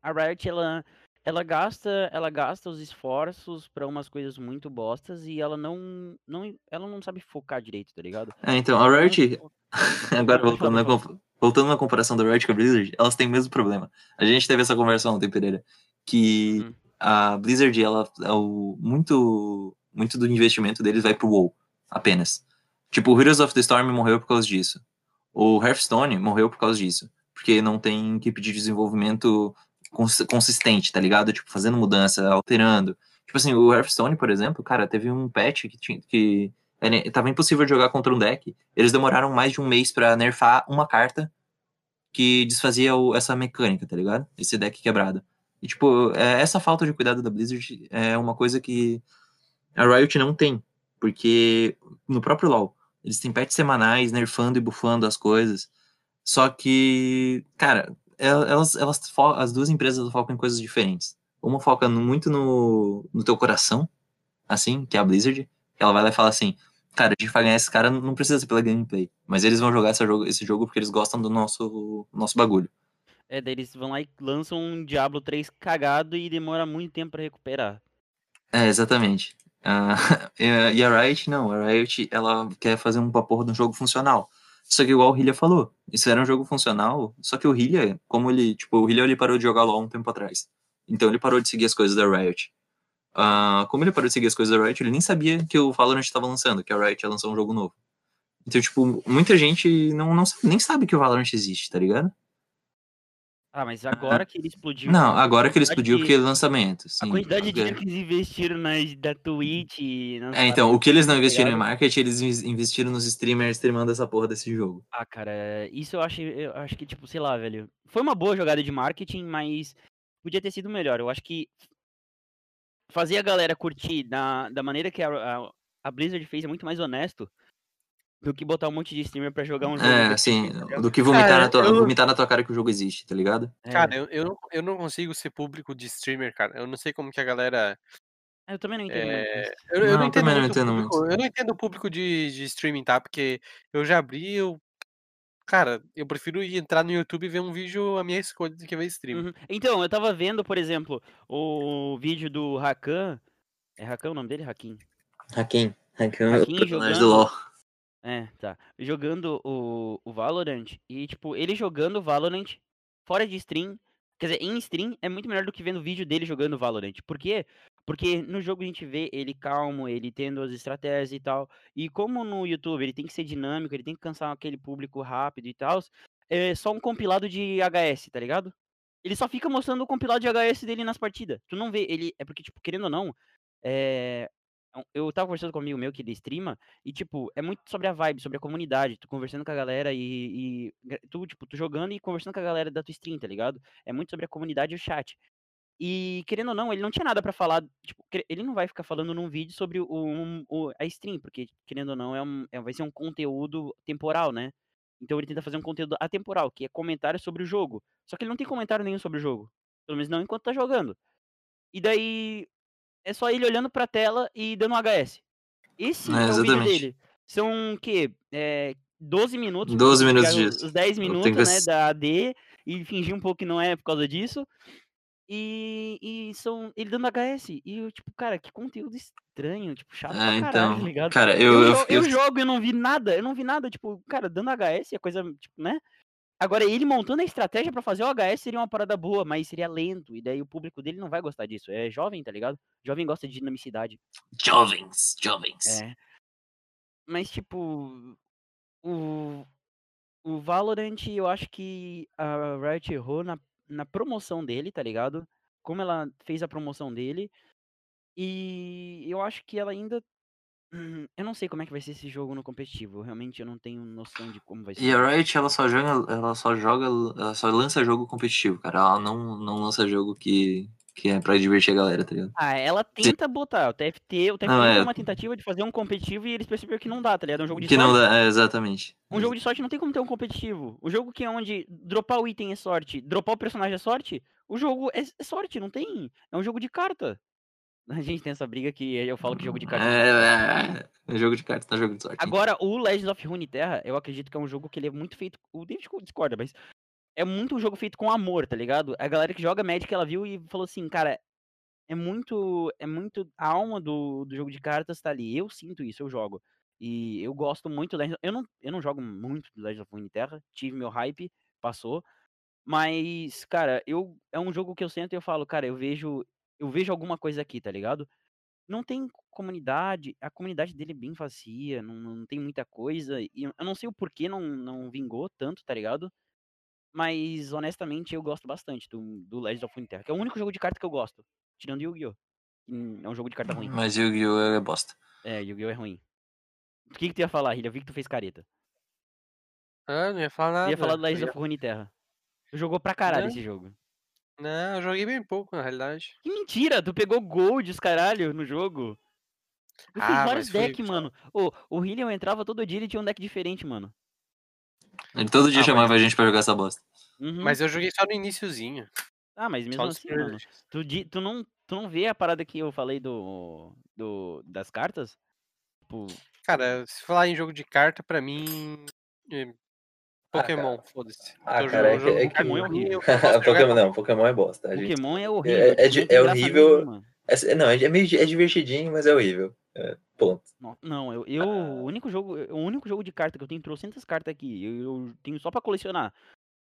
a Riot ela ela gasta, ela gasta os esforços pra umas coisas muito bostas e ela não não ela não sabe focar direito, tá ligado? É, então, a Riot, agora voltando na, voltando na comparação da Riot com a Blizzard, elas têm o mesmo problema. A gente teve essa conversa ontem, Pereira, que Hum. a Blizzard, ela, é o, muito, muito do investimento deles vai pro WoW, apenas. Tipo, o Heroes of the Storm morreu por causa disso. O Hearthstone morreu por causa disso. Porque não tem equipe de desenvolvimento cons- consistente, tá ligado? Tipo, fazendo mudança, alterando. Tipo assim, o Hearthstone, por exemplo, cara, teve um patch que, tinha, que era- tava impossível jogar contra um deck. Eles demoraram mais de um mês pra nerfar uma carta que desfazia o- essa mecânica, tá ligado? Esse deck quebrado. E, tipo, é, essa falta de cuidado da Blizzard é uma coisa que a Riot não tem. Porque no próprio LoL, eles têm patches semanais, nerfando e bufando as coisas. Só que, cara, elas, elas as duas empresas focam em coisas diferentes. Uma foca muito no, no teu coração, assim, que é a Blizzard. Que ela vai lá e fala assim, cara, a gente vai ganhar esse cara, não precisa ser pela gameplay. Mas eles vão jogar esse jogo, esse jogo porque eles gostam do nosso, nosso bagulho. É, daí eles vão lá e lançam um Diablo 3 cagado e demora muito tempo pra recuperar. É, exatamente. Ah, e a Riot, não. A Riot, ela quer fazer uma porra de um jogo funcional. Só que igual o Hylia falou, isso era um jogo funcional, só que o Hylia, como ele, tipo, o Hylia ele parou de jogar LoL um tempo atrás. Então ele parou de seguir as coisas da Riot. Ah, como ele parou de seguir as coisas da Riot, ele nem sabia que o Valorant estava lançando, que a Riot ia lançar um jogo novo. Então, tipo, muita gente não, não nem sabe que o Valorant existe, tá ligado? Ah, mas agora que ele explodiu. Não, a agora que ele explodiu de- porque é lançamento. A Sim, quantidade de Porque- dinheiro que eles investiram nas, da Twitch. É, então, o que eles não investiram em ligado? marketing, eles in- investiram nos streamers streamando essa porra desse jogo. Ah, cara, isso eu acho, eu acho que, tipo, sei lá, velho. Foi uma boa jogada de marketing, mas podia ter sido melhor. Eu acho que fazer a galera curtir da, da maneira que a, a, a Blizzard fez é muito mais honesto do que botar um monte de streamer pra jogar um jogo. É, assim, tá ligado? do que vomitar, Cara, na tua, eu- vomitar na tua cara que o jogo existe, tá ligado? É, Cara, eu, eu, não, eu não consigo ser público de streamer, cara. Eu não sei como que a galera. eu também não entendo. muito É, eu, eu Não, não entendo também não muito o entendo público, Eu não entendo o público de, de streaming, tá? Porque eu já abri, eu. Cara, eu prefiro ir entrar no YouTube e ver um vídeo a minha escolha do que ver stream. Uhum. Então, eu tava vendo, por exemplo, o vídeo do Rakan. É Rakan o nome dele? Hakim. Hakim. Hakim é o personagem do LoL. É, tá. Jogando o, o Valorant. E, tipo, ele jogando o Valorant fora de stream. Quer dizer, em stream é muito melhor do que vendo vídeo dele jogando Valorant. Por quê? Porque no jogo a gente vê ele calmo, ele tendo as estratégias e tal. E como no YouTube ele tem que ser dinâmico, ele tem que cansar aquele público rápido e tal, é só um compilado de HS, tá ligado? Ele só fica mostrando o compilado de HS dele nas partidas. Tu não vê, ele. É porque, tipo, querendo ou não, é. Eu tava conversando com um amigo meu que ele streama, e, tipo, é muito sobre a vibe, sobre a comunidade, tu conversando com a galera e, e tu, tipo, tu jogando e conversando com a galera da tua stream, tá ligado? É muito sobre a comunidade e o chat. E, querendo ou não, ele não tinha nada pra falar, tipo, ele não vai ficar falando num vídeo sobre o, um- o- a stream, porque, querendo ou não, é um, é- vai ser um conteúdo temporal, né? Então ele tenta fazer um conteúdo atemporal, que é comentário sobre o jogo. Só que ele não tem comentário nenhum sobre o jogo. Pelo menos não enquanto tá jogando. E daí é só ele olhando pra tela e dando um HS. Esse É, é, o vídeo dele. São o quê? É, 12 minutos. 12 porque minutos disso. Os 10 Eu tenho minutos, que né, da AD e fingir um pouco que não é por causa disso. E, e são ele dando HS. E eu, tipo, cara, que conteúdo estranho, tipo, chato É, pra caralho, então, ligado? cara, Eu, eu, eu, eu eu- jogo e eu não vi nada, eu não vi nada, tipo, cara, dando HS é coisa, tipo, né? Agora, ele montando a estratégia pra fazer o HS seria uma parada boa, mas seria lento, e daí o público dele não vai gostar disso. É jovem, tá ligado? Jovem gosta de dinamicidade. Jovens, jovens. É. Mas, tipo, o, o Valorant, eu acho que a Riot errou na, na promoção dele, tá ligado? Como ela fez a promoção dele. E eu acho que ela ainda. Hum, Eu não sei como é que vai ser esse jogo no competitivo. Realmente eu não tenho noção de como vai ser. E a Riot, ela só joga, ela só joga, ela só lança jogo competitivo, cara. Ela não, não lança jogo que, que é pra divertir a galera, tá ligado? Ah, ela tenta botar. O TFT, o TFT Não, é uma tentativa de fazer um competitivo e eles perceberam que não dá, tá ligado? É um jogo de Que não sorte. dá, é, exatamente. Um jogo de sorte não tem como ter um competitivo. O jogo que é onde dropar o item é sorte, dropar o personagem é sorte, o jogo é, é sorte, não tem. É um jogo de carta. A gente tem essa briga que eu falo que jogo de carta. É, é, é jogo de carta, não é jogo de sorte. Agora, o Legends of Runeterra, eu acredito que é um jogo que ele é muito feito. O David discorda, mas é muito um jogo feito com amor, tá ligado? A galera que joga Magic, ela viu e falou assim, cara, é muito. É muito. A alma do, do jogo de cartas tá ali. Eu sinto isso, eu jogo. E eu gosto muito do. Eu não, eu não jogo muito do Legends of Runeterra. Tive meu hype, passou. Mas, cara, eu é um jogo que eu sento e eu falo, cara, eu vejo. Eu vejo alguma coisa aqui, tá ligado? Não tem comunidade, a comunidade dele é bem vazia, não, não tem muita coisa. E eu não sei o porquê não, não vingou tanto, tá ligado? Mas, honestamente, eu gosto bastante do, do Legends of Runeterra, que é o único jogo de carta que eu gosto. Tirando Yu-Gi-Oh! É um jogo de carta ruim. Mas Yu-Gi-Oh! é bosta. É, Yu-Gi-Oh! é ruim. O que, que tu ia falar, Hilha? Eu vi que tu fez careta. Ah, não ia falar nada. Ia falar do Eu Legends ia- of Runeterra. Tu jogou pra caralho Não. esse jogo. Não, eu joguei bem pouco, na realidade. Que mentira! Tu pegou gold, os caralho, no jogo. Tu fez Ah, vários mas foi decks, só- mano. Ô, o Hillian entrava todo dia e ele tinha um deck diferente, mano. Ele todo dia Ah, chamava a gente pra jogar essa bosta. Uhum. Mas eu joguei só no iniciozinho. Ah, mas Só mesmo nos assim, mano. Tu, tu, não, tu não vê a parada que eu falei do, do das cartas? Tipo, Cara, se falar em jogo de carta, pra mim. É, Pokémon, foda-se. Ah, cara, é jogo- que- é que- Pokémon é horrível. Pokémon não, Pokémon é bosta. A gente... Pokémon é horrível. é é graça horrível. nenhuma. É, não, é, meio, é divertidinho, mas é horrível. É, ponto. Não, Não, eu, eu o único jogo, o único jogo de carta que eu tenho trocentas cartas aqui, eu, eu tenho só pra colecionar.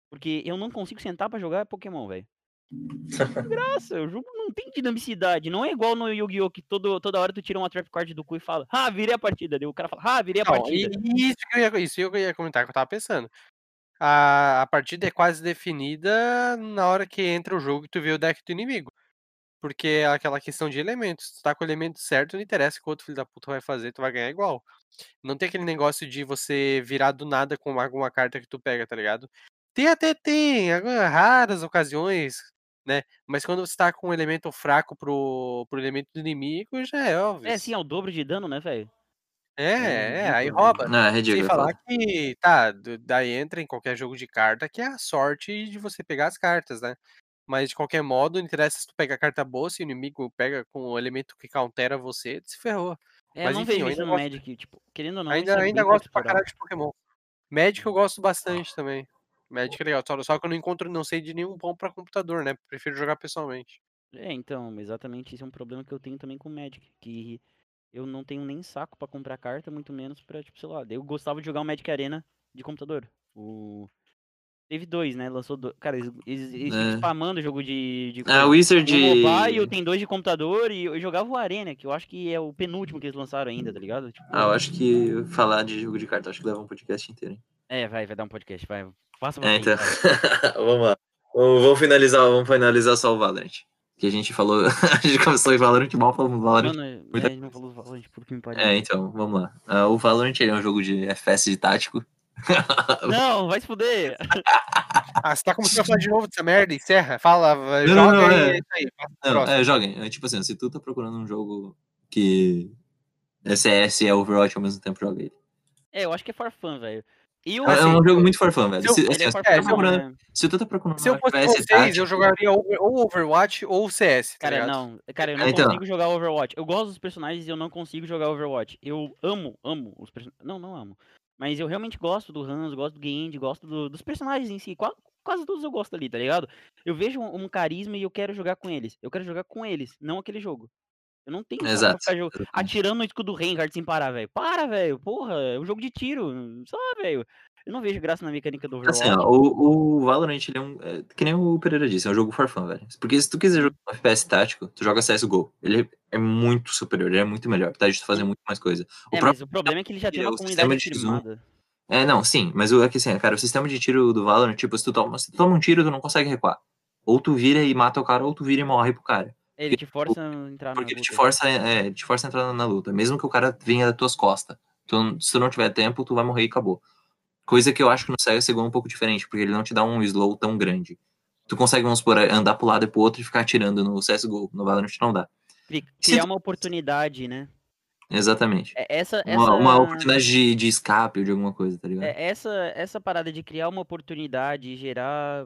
Porque eu não consigo sentar pra jogar Pokémon, velho. Graça, o jogo não tem dinamicidade. Não é igual no Yu-Gi-Oh! que todo, toda hora tu tira uma trap card do cu e fala, ah, virei a partida. Daí o cara fala, ah, virei a Não, partida. isso que eu ia, isso que eu ia comentar, que eu tava pensando. A, a partida é quase definida na hora que entra o jogo e tu vê o deck do inimigo. Porque é aquela questão de elementos. Se tu tá com o elemento certo, não interessa o que o outro filho da puta vai fazer, tu vai ganhar igual. Não tem aquele negócio de você virar do nada com alguma carta que tu pega, tá ligado? Tem até tem, raras ocasiões, né? Mas quando você tá com um elemento fraco pro, pro elemento do inimigo, já é óbvio. É, sim, é o dobro de dano, né, velho? É, É é, aí ridículo. rouba. Não, é Sem ridículo. falar falar. que, tá, daí entra em qualquer jogo de carta que é a sorte de você pegar as cartas, né? Mas de qualquer modo, não interessa se tu pegar a carta boa, se o inimigo pega com o elemento que countera você, se ferrou. É, Mas não enfim, vejo ainda isso no gosto- Magic, tipo, querendo ou não, ainda é ainda gosto pra caralho de Pokémon. Magic eu gosto bastante também. Magic é legal, só, só que eu não encontro, não sei de nenhum bom pra computador, né? Prefiro jogar pessoalmente. É, então, exatamente, isso é um problema que eu tenho também com o Magic, que eu não tenho nem saco pra comprar carta, muito menos pra, tipo, sei lá, eu gostava de jogar o Magic Arena de computador. O... Teve dois, né? Lançou dois. Cara, eles, eles, eles É. spamando o jogo de. de Ah, Wizard. O mobile tem dois de computador e eu jogava o Arena, que eu acho que é o penúltimo que eles lançaram ainda, tá ligado? Tipo, Ah, eu acho que falar de jogo de carta, acho que leva um podcast inteiro. hein? É, vai, vai dar um podcast, vai. Passa pra É, então. vamos lá. Vamos, vamos finalizar, vamos finalizar só o Valorant. Que a gente falou. a gente começou em Valorant mal falando Valorant. Mano, é, muita a gente não falou do Valorant, por que me pariu. É, então, vamos lá. Ah, o Valorant ele é um jogo de FPS de tático. Não, vai se fuder. Ah, você tá começando a falar de novo dessa merda? Encerra, fala, Não, não, joga não, e é. é isso aí. Não, é, joguem. É tipo assim, se tu tá procurando um jogo que é CS e é Overwatch ao mesmo tempo, joga ele. É, eu acho que é for fun, velho. E o. É, é um jogo muito for fun, velho. se eu- Se, se, é se tá é, procurando, né? se tu tá procurando Se eu fosse FPS vocês, tático, eu jogaria ou Overwatch ou CS, tá Cara, ligado? não. Cara, eu não Então. consigo jogar Overwatch. Eu gosto dos personagens e eu não consigo jogar Overwatch. Eu amo, amo os personagens. Não, não amo. Mas eu realmente gosto do Hans, gosto do Genji, gosto do- dos personagens em si. Qua- Quase todos eu gosto ali, tá ligado? Eu vejo um, um carisma e eu quero jogar com eles. Eu quero jogar com eles, não aquele jogo. Eu não tenho Exato. ficar jo- atirando no escudo do Reinhardt sem parar, velho. Para, velho. Porra, é um jogo de tiro. Só, velho. Eu não vejo graça na mecânica do Overwatch. Assim, ó, o, o Valorant, ele é um. É, que nem o Pereira disse, é um jogo for fun, velho. Porque se tu quiser jogar um FPS tático, tu joga CSGO. Ele é muito superior, ele é muito melhor. Apesar de tu fazer muito mais coisa. O é, próprio mas o problema é que ele já tem é uma o comunidade sistema de X1. firmada. É, não, sim, mas o é que assim, cara, o sistema de tiro do Valorant, tipo, se tu toma, se tu toma um tiro, tu não consegue recuar. Ou tu vira e mata o cara, ou tu vira e morre pro cara. Ele te força a entrar Porque na ele te luta. força, é, ele te força a entrar na luta. Mesmo que o cara venha das tuas costas. Tu, se tu não tiver tempo, tu vai morrer e acabou. Coisa que eu acho que no CSGO é um pouco diferente, porque ele não te dá um slow tão grande. Tu consegue, vamos supor, andar pro lado e pro outro e ficar atirando no CSGO. No Valorant não dá. Criar tu- uma oportunidade, né? Exatamente. É- Essa, Uma, essa, uma oportunidade de, de escape ou de alguma coisa, tá ligado? é- essa, essa parada de criar uma oportunidade e gerar.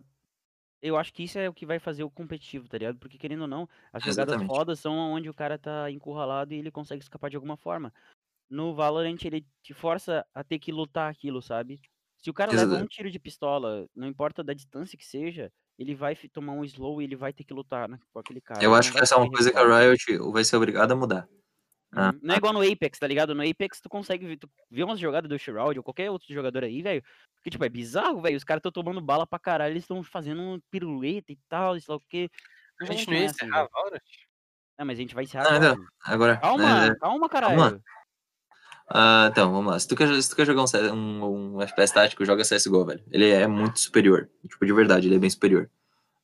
Eu acho que isso é o que vai fazer o competitivo, tá ligado? Porque querendo ou não, as jogadas Exatamente. fodas são onde o cara tá encurralado e ele consegue escapar de alguma forma. No Valorant, ele te força a ter que lutar aquilo, sabe? Se o cara leva Exato. um tiro de pistola, não importa da distância que seja, ele vai tomar um slow e ele vai ter que lutar né, com aquele cara. eu acho que essa é uma coisa que a. Riot vai ser obrigada a mudar. Ah. Não é igual no Apex, tá ligado? No Apex tu consegue ver, tu vê umas jogadas do Shroud ou qualquer outro jogador aí, velho. Que, tipo, é bizarro, velho. Os caras estão tomando bala pra caralho, eles estão fazendo um piruleta e tal, sei lá o quê. A gente não ia é assim, encerrar velho. Valorant? Ah, mas a gente vai encerrar Não, agora. não, agora. Calma, é, calma, caralho. Ah, então, vamos lá. Se tu quer, se tu quer jogar um, um, um FPS tático, joga CSGO, velho. Ele é muito superior. Tipo, de verdade, ele é bem superior.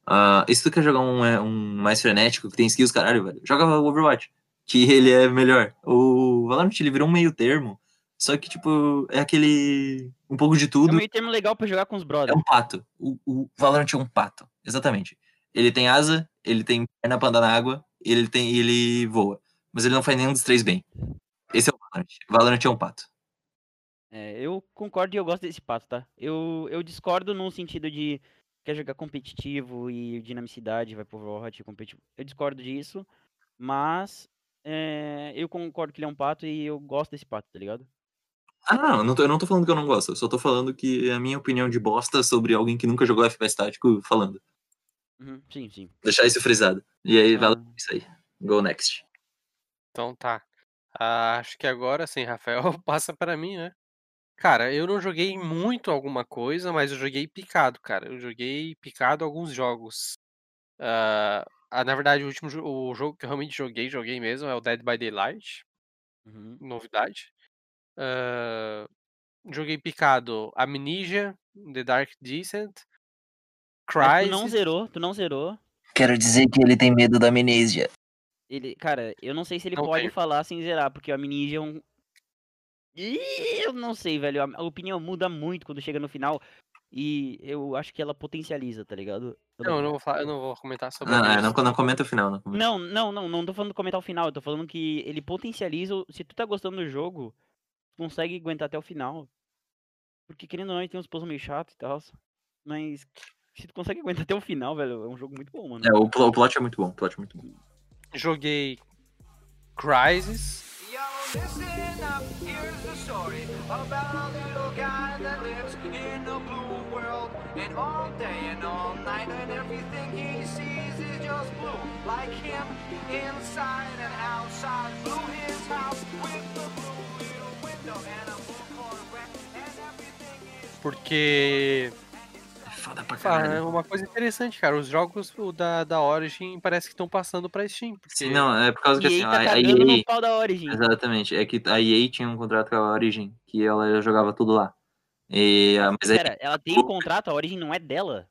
Ah, e se tu quer jogar um, é, um mais frenético, que tem skills, caralho, velho, joga o Overwatch. Que ele é melhor. O Valorant, ele virou um meio termo. Só que, tipo, é aquele... Um pouco de É um tudo. meio termo legal pra jogar com os É brothers. um pato. O, o Valorant é um pato. Exatamente. Ele tem asa, ele tem perna pra andar na água, ele tem ele voa. Mas ele não faz nenhum dos três bem. Esse é o Valorant. Valorant é um pato. É, eu concordo e eu gosto desse pato, tá? Eu, eu discordo num sentido de quer jogar competitivo e dinamicidade, vai pro Overwatch competitivo. Eu discordo disso, mas é, eu concordo que ele é um pato e eu gosto desse pato, tá ligado? Ah, não, eu não, tô, eu não tô falando que eu não gosto. Eu só tô falando que é a minha opinião de bosta sobre alguém que nunca jogou FPS tático falando. Uhum, sim, sim. Deixar isso frisado. E aí, Ah. Valorant, isso aí. Go next. Então tá. Ah, acho que agora sim, Rafael, passa pra mim, né? Cara, eu não joguei muito alguma coisa, mas eu joguei picado, cara. Eu joguei picado alguns jogos. Ah, ah, na verdade, o último o jogo que eu realmente joguei, joguei mesmo, é o Dead by Daylight, Uhum. novidade. Ah, joguei picado Amnesia, The Dark Descent, Mas tu não zerou, tu não zerou. Quero dizer que ele tem medo da amnésia. Ele, cara, eu não sei se ele Não pode tenho. falar sem zerar, porque o Amnesia é um. Ih, Eu não sei, velho. A opinião muda muito quando chega no final. E eu acho que ela potencializa, tá ligado? Eu Não, eu não vou, falar, eu não vou comentar sobre Não, é, Amnesia. não, não comenta o final, não. comenta. Não, não, não, não tô falando comentar o final, eu tô falando que ele potencializa. o- Se tu tá gostando do jogo, tu consegue aguentar até o final. Porque querendo ou não, ele tem uns puzzles meio chato e tal. Mas se tu consegue aguentar até o final, velho, é um jogo muito bom, mano. É, o, pl- o plot é muito bom, o plot é muito bom. Joguei Crysis. Yo, And all day and all night, and everything he sees is just blue. Like him, inside and outside. Blue his house with the blue little window and a blue Corvette. And everything is É Porque foda pra Ah, é caralho. uma coisa interessante, cara. Os jogos da, da Origin parece que estão passando pra Steam. Porque... Sim, não, é por causa que assim, tá a, a EA. no pau da Origin. Exatamente, é que a EA tinha um contrato com a Origin, que ela jogava tudo lá. E, ah, mas aí, Pera, ela tem um contrato, a Origin não é dela.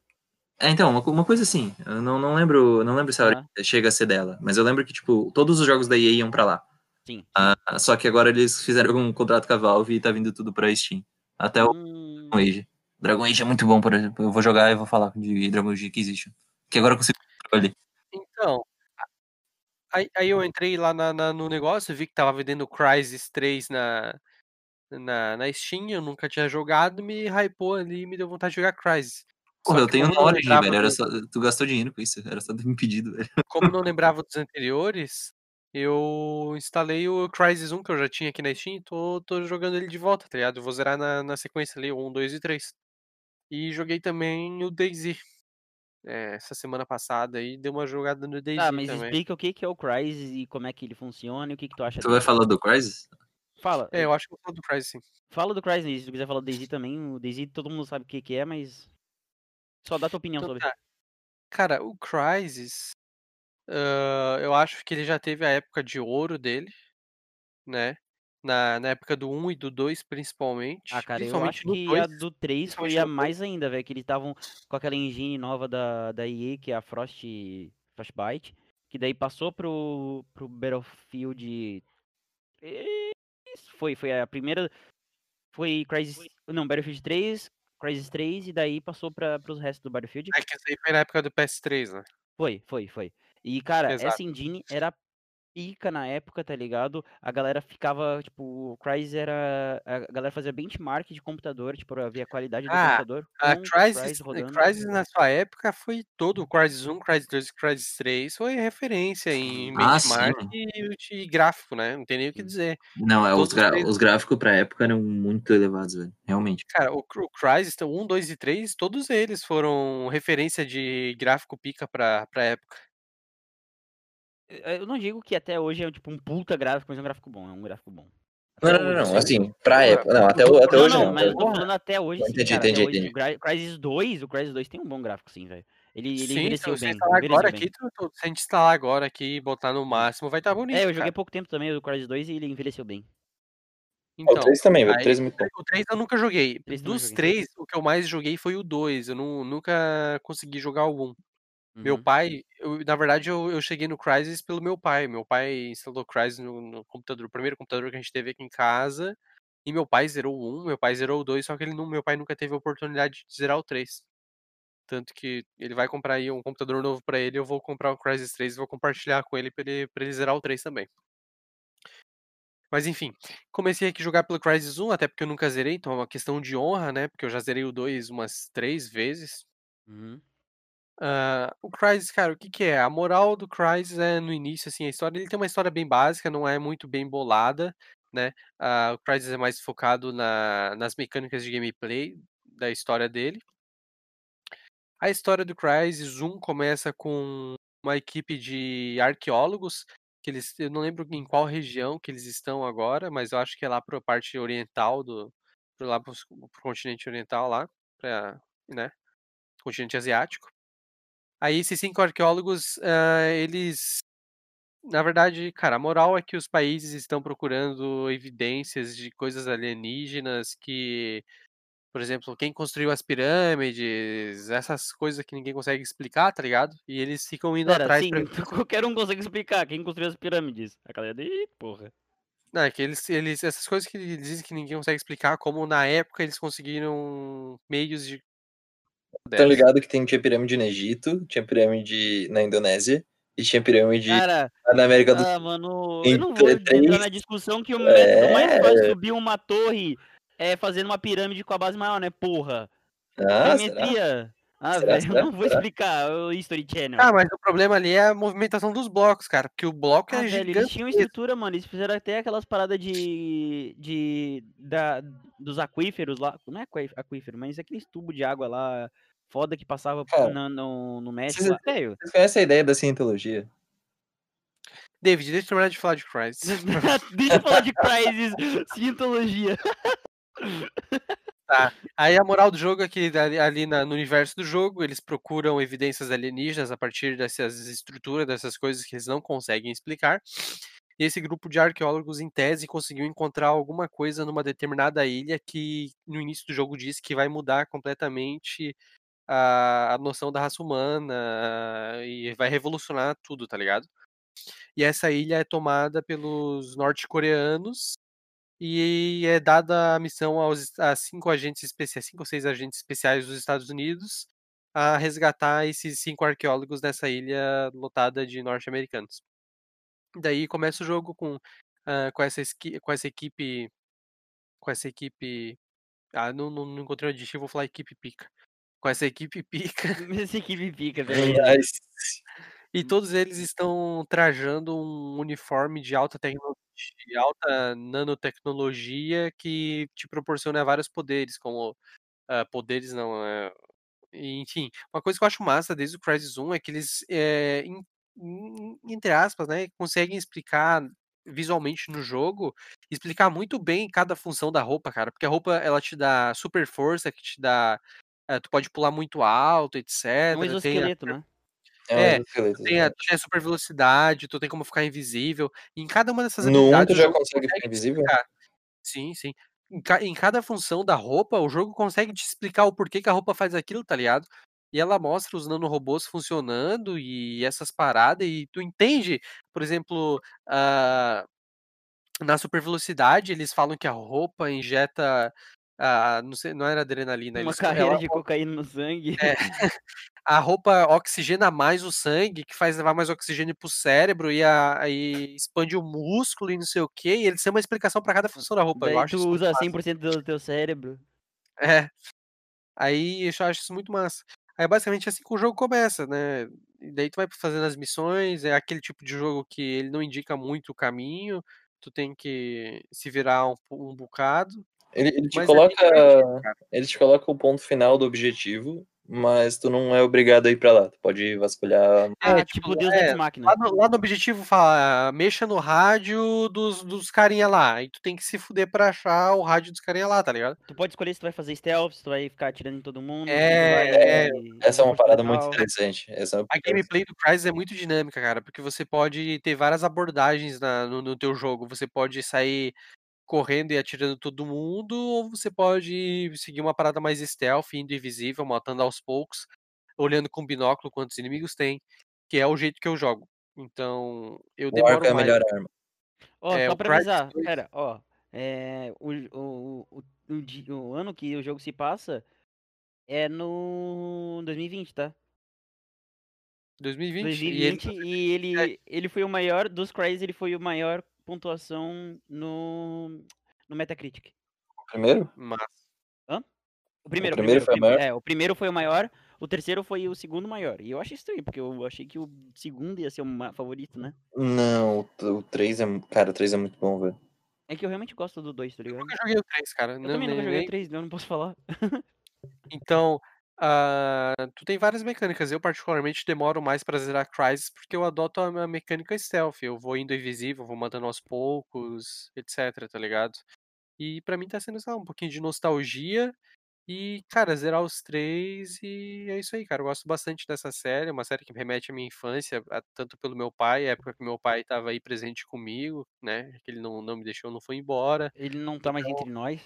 é, então, uma, uma coisa assim, eu não, não lembro, não lembro se a Ah. Origin chega a ser dela, mas eu lembro que, tipo, todos os jogos da EA iam pra lá. Sim. Ah, só que agora eles fizeram um contrato com a Valve e tá vindo tudo pra Steam. Até o Hum, Dragon Age. Dragon Age é muito bom, por exemplo. Eu vou jogar e vou falar de Dragon Age Inquisition. Que agora eu consigo ali. Então, aí, aí eu entrei lá na- na- no negócio, vi que tava vendendo Crysis 3 na, na, na Steam, eu nunca tinha jogado, me hypou ali e me deu vontade de jogar Crysis. Porra, eu tenho na Origin, lembrava velho. Era só, tu gastou dinheiro com isso. Era só ter me pedido, velho. Como não lembrava dos anteriores, eu instalei o Crysis 1 que eu já tinha aqui na Steam e tô, tô jogando ele de volta, tá ligado? Eu vou zerar na, na sequência ali, o 1, 2 e 3. E joguei também o DayZ. É, essa semana passada aí, dei uma jogada no DayZ Tá, mas também. explica o que que é o Crysis e como é que ele funciona e o que que tu acha Tu vai falar do Crysis? Fala, É, eu acho que eu falo do Crysis sim. fala do Crysis, se tu quiser falar do DayZ também, o DayZ todo mundo sabe o que que é, mas só dá tua opinião Então sobre. tá. Cara, o Crysis, ah, eu acho que ele já teve a época de ouro dele, né? Na, na época do 1 e do 2, principalmente. Ah, cara, eu principalmente acho no que 2. a do 3 principalmente foi a mais ainda, velho, que eles estavam com aquela engine nova da, da EA, que é a Frost, Frostbite, que daí passou pro, pro Battlefield... Foi, foi a primeira... Foi Crysis... Não, Battlefield 3, Crysis 3, e daí passou para pros restos do Battlefield. É que essa aí foi na época do PS3, né? Foi, foi, foi. E, cara, Exato. essa engine era pica na época, tá ligado? A galera ficava, tipo, o Crysis era. A galera fazia benchmark de computador, tipo, pra ver a qualidade do Ah, computador. A Crysis, a rodando. Crysis na sua época foi todo o Crysis 1, Crysis 2 e Crysis 3 foi referência em Ah, benchmark sim. e, e gráfico, né? Não tem nem o que dizer. Não, é, os, gra- os gráficos pra época eram muito elevados, velho. Realmente. Cara, o, o Crysis, então, 1, 2 e 3, todos eles foram referência de gráfico pica pra, pra época. Eh, Eu não digo que até hoje é tipo um puta gráfico, mas é um gráfico bom, é um gráfico bom. Não, não, não, não. Assim, pra época. Não, até, o- até não, hoje não, não. mas eu tô falando até hoje sim, Entendi, cara, entendi, hoje. entendi. O Cry- Crysis 2, o Crysis 2 tem um bom gráfico sim, velho. Ele, ele Sim, envelheceu então, bem, instalar envelheceu agora bem. aqui, tu- tu- se a gente instalar agora aqui e botar no máximo, vai estar bonito. É, eu joguei cara. pouco tempo também o Crysis 2 e ele envelheceu bem. Então, também, velho, o 3 é muito bom. O 3 eu nunca joguei. Dos joguei. três, o que eu mais joguei foi o 2. Eu não, nunca consegui jogar o 1. Meu Uhum. pai, eu- na verdade, eu, eu cheguei no Crysis pelo meu pai. Meu pai instalou o Crysis no, no computador, o primeiro computador que a gente teve aqui em casa. E meu pai zerou o 1, meu pai zerou o 2, só que ele não, meu pai nunca teve a oportunidade de zerar o 3. Tanto que ele vai comprar aí um computador novo pra ele, eu vou comprar o Crysis 3 e vou compartilhar com ele pra ele, pra ele zerar o 3 também. Mas enfim, comecei aqui a jogar pelo Crysis 1, até porque eu nunca zerei, então é uma questão de honra, né? Porque eu já zerei o 2 umas três vezes. Uhum. Ah, o Crysis, cara, o que que é? A moral do Crysis é no início, assim, a história, ele tem uma história bem básica, não é muito bem bolada, né? Ah, o Crysis é mais focado na, nas mecânicas de gameplay da história dele. A história do Crysis 1 começa com uma equipe de arqueólogos, que eles, eu não lembro em qual região que eles estão agora, mas eu acho que é lá para a parte oriental do, lá pro, pro continente oriental lá, pra, né? Continente asiático. Aí esses cinco arqueólogos, ah, eles. Na verdade, cara, a moral é que os países estão procurando evidências de coisas alienígenas que. Por exemplo, quem construiu as pirâmides, essas coisas que ninguém consegue explicar, tá ligado? E eles ficam indo Pera, atrás sim, pra. qualquer um consegue explicar quem construiu as pirâmides. A galera, ih, porra. Não, é que eles, eles. Essas coisas que eles dizem que ninguém consegue explicar, como na época eles conseguiram meios de. Delas. ligado que tem, tinha pirâmide no Egito, tinha pirâmide na Indonésia e tinha pirâmide Cara, na América do Sul. ah, mano, eu não vou entrar na discussão que o método mais É. fácil de subir uma torre é fazendo uma pirâmide com a base maior, né? Porra. Ah, será? Ah, Será, velho, eu não vou explicar o History Channel. Ah, mas o problema ali é a movimentação dos blocos, cara. Porque o bloco Ah, é velho, eles gigante. tinham estrutura, mano. Eles fizeram até aquelas paradas de. de. Da, dos aquíferos lá. Não é aquí- aquífero, mas aqueles tubos de água lá. Foda que passava Cara, na- no, no México. vocês- lá. Velho. Vocês conhecem a ideia da cientologia? David, deixa eu terminar de falar de Crysis. Deixa eu falar de Crysis, Cientologia. Aí a moral do jogo é que ali, ali na- no universo do jogo eles procuram evidências alienígenas a partir dessas estruturas, dessas coisas que eles não conseguem explicar. E esse grupo de arqueólogos, em tese, conseguiu encontrar alguma coisa numa determinada ilha que no início do jogo diz que vai mudar completamente a, a noção da raça humana e vai revolucionar tudo, tá ligado? E essa ilha é tomada pelos norte-coreanos e é dada a missão aos a cinco agentes especiais, cinco ou seis agentes especiais dos Estados Unidos a resgatar esses cinco arqueólogos dessa ilha lotada de norte-americanos. Daí começa o jogo com, ah, com, essa, com essa equipe. Com essa equipe. Ah, não, não, não encontrei o adjetivo, vou falar equipe pica. Com essa equipe pica. Essa equipe pica. Mas, E todos eles estão trajando um uniforme de alta tecnologia, de alta nanotecnologia que te proporciona vários poderes, como ah, poderes não, é, enfim, uma coisa que eu acho massa desde o Crysis 1 é que eles, é, em- em- entre aspas, né, conseguem explicar visualmente no jogo, explicar muito bem cada função da roupa, cara, porque a roupa ela te dá super força, que te dá, eh, tu pode pular muito alto, etc. É um tem a- exoesqueleto, né? É É, exoesqueleto, tem a, exatamente. tu tem a super velocidade, tu tem como ficar invisível. Em cada uma dessas No 1 habilidades, tu já consegue ficar invisível? explicar. Sim, sim. Em, ca- em cada função da roupa, o jogo consegue te explicar o porquê que a roupa faz aquilo, tá ligado? E ela mostra os nanorobôs funcionando e essas paradas, e tu entende, por exemplo, ah, na super velocidade, eles falam que a roupa injeta. Ah, não, sei, não era adrenalina, Uma eles, carreira de cocaína no sangue. é, a roupa oxigena mais o sangue, que faz levar mais oxigênio pro cérebro e, a, e expande o músculo e não sei o que. E eles têm uma explicação pra cada função da roupa. eu acho tu usa massa. 100% do teu cérebro. É. Aí eu acho isso muito massa. Aí basicamente é assim que o jogo começa, né? E daí tu vai fazendo as missões, é aquele tipo de jogo que ele não indica muito o caminho, tu tem que se virar um, um bocado. Ele, ele te Mas é coloca. cara. ele te coloca o ponto final do objetivo, mas tu não é obrigado a ir pra lá. Tu pode vasculhar. Ah, É, tipo, Deus é, Machina. Lá no, lá no objetivo fala, mexa no rádio dos, dos carinha lá. E tu tem que se fuder pra achar o rádio dos carinha lá, tá ligado? Tu pode escolher se tu vai fazer stealth, se tu vai ficar atirando em todo mundo. É, vai é, Essa é uma parada muito interessante. Essa é uma A gameplay do Crysis é muito dinâmica, cara, porque você pode ter várias abordagens na- no, no teu jogo. Você pode sair correndo e atirando todo mundo, ou você pode seguir uma parada mais stealth, indo invisível, matando aos poucos, olhando com binóculo quantos inimigos tem, que é o jeito que eu jogo. Então, eu O arco demoro é a mais. melhor arma. Ó, É, só o pra avisar, 2 pera, ó. É, o, o, o, o, o ano que o jogo se passa é no 2020, tá? 2020, e ele 2020 e ele, ele foi o maior dos Crysis, ele foi o maior pontuação no, no Metacritic. Primeiro? Massa. O primeiro, primeiro foi o maior? É, o primeiro foi o maior, o terceiro foi o segundo maior. E eu achei estranho, porque eu achei que o segundo ia ser o favorito, né? Não, o 3 é. Cara, o 3 é muito bom, velho. É que eu realmente gosto do 2, tá ligado? nunca joguei o 3, cara. Eu não- também nunca joguei nem- o 3, eu não posso falar. Então, ah, tu tem várias mecânicas. Eu, particularmente, demoro mais pra zerar Crysis porque eu adoto a mecânica stealth. Eu vou indo invisível, vou matando aos poucos, etc, tá ligado? E pra mim tá sendo, sei lá, um pouquinho de nostalgia E, cara, zerar os três e é isso aí, cara. Eu gosto bastante dessa série, é uma série que me remete à minha infância, a- tanto pelo meu pai, a época que meu pai estava aí presente comigo, né? Que ele não, não me deixou, não foi embora. Ele não tá mais entre nós.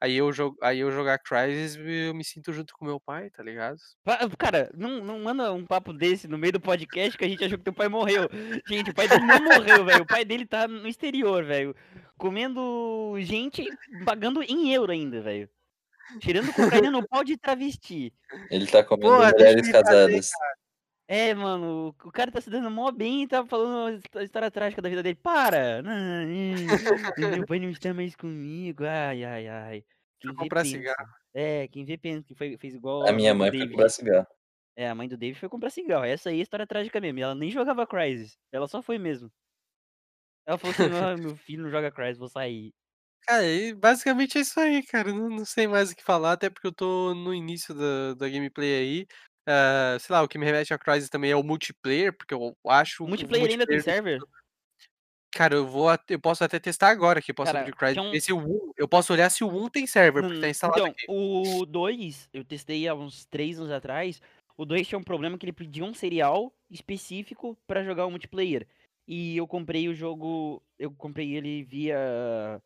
Aí eu, jogo, aí eu jogar Crysis, eu me sinto junto com meu pai, tá ligado? Pa- Cara, não, não manda um papo desse no meio do podcast que a gente achou que teu pai morreu. Gente, o pai dele não morreu, velho. O pai dele tá no exterior, velho. Comendo gente, pagando em euro ainda, velho. Tirando cocaína no pau de travesti. Ele tá comendo deixa mulheres ele fazer, casadas. É, mano, o cara tá se dando mó bem e tá falando a história trágica da vida dele. Para! Não, não, meu pai não está mais comigo. Ai, ai, ai. Quem comprar pensa. cigarro. É, quem vê pensa que foi, fez igual A minha mãe foi comprar cigarro. É, a mãe do David foi comprar cigarro. Essa aí é a história trágica mesmo. Ela nem jogava Crysis. Ela só foi mesmo. Ela falou assim, ah, meu filho não joga Crysis, vou sair. Cara, e basicamente é isso aí, cara. Não, não sei mais o que falar, até porque eu tô no início da, da gameplay aí. Ah, sei lá, o que me remete a Crysis também é o multiplayer, porque eu acho O que multiplayer ainda tem multiplayer- server? Cara, eu vou at- eu posso até testar agora aqui, posso Cara, abrir o Crysis, que um- ver se o 1, eu posso olhar se o 1 tem server, porque tá instalado então, aqui. o 2, eu testei há uns 3 anos atrás. O 2 tinha um problema que ele pedia um serial específico pra jogar o multiplayer. E eu comprei o jogo, eu comprei ele via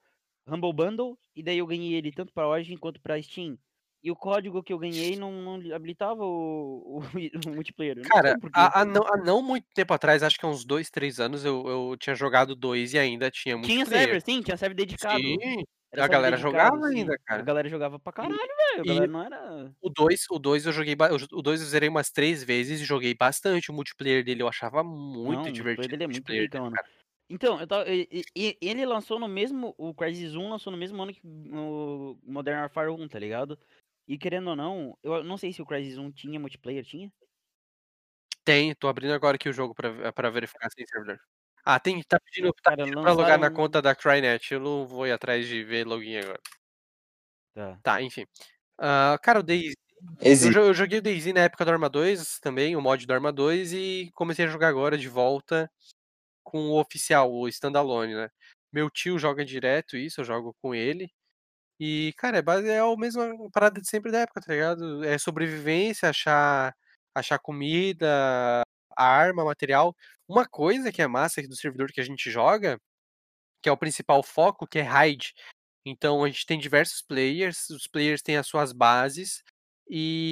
Humble Bundle e daí eu ganhei ele tanto pra Origin quanto pra Steam. E o código que eu ganhei não, não habilitava o, o, o multiplayer. Cara, há, há não, há não muito tempo atrás, acho que há uns 2, 3 anos, eu, eu tinha jogado dois e ainda tinha Tinha multiplayer. server, sim, tinha server dedicado. Sim, Era a galera jogava sim. ainda, cara. A galera jogava pra caralho, velho. A galera não era. O 2, o 2 eu joguei, o 2 eu zerei umas três vezes e joguei bastante o multiplayer dele, eu achava muito Não, o multiplayer divertido. dele é muito multiplayer Então, eu tava, ele lançou no mesmo. O Crysis 1 lançou no mesmo ano que o Modern Warfare 1, tá ligado? E querendo ou não, eu não sei se o Crysis 1 tinha multiplayer, tinha? Tem, tô abrindo agora aqui o jogo pra, pra verificar se tem servidor. Ah, tem, tá pedindo, tá Cara, pedindo pra logar na lançaram- conta da Crynet, eu não vou ir atrás de ver login agora. Tá. Tá, enfim. Ah, cara, o DayZ, eu, eu joguei o DayZ na época do Arma 2 também, o mod do Arma 2, e comecei a jogar agora de volta com o oficial, o standalone, né? Meu tio joga direto isso, eu jogo com ele. E, cara, é, base, é a mesma parada de sempre da época, tá ligado? É sobrevivência, achar, achar comida, arma, material. Uma coisa que é massa aqui do servidor que a gente joga, que é o principal foco, que é raid. Então a gente tem diversos players, os players têm as suas bases e,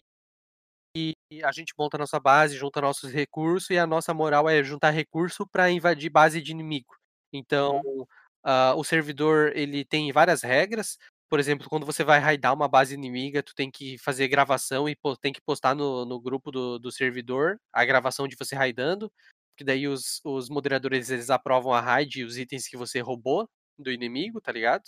e a gente monta a nossa base, junta nossos recursos e a nossa moral é juntar recurso para invadir base de inimigo. Então ah, o servidor ele tem várias regras. Por exemplo, quando você vai raidar uma base inimiga, tu tem que fazer gravação e tem que postar no, no grupo do, do servidor a gravação de você raidando, que daí os, os moderadores eles aprovam a raid e os itens que você roubou do inimigo, tá ligado?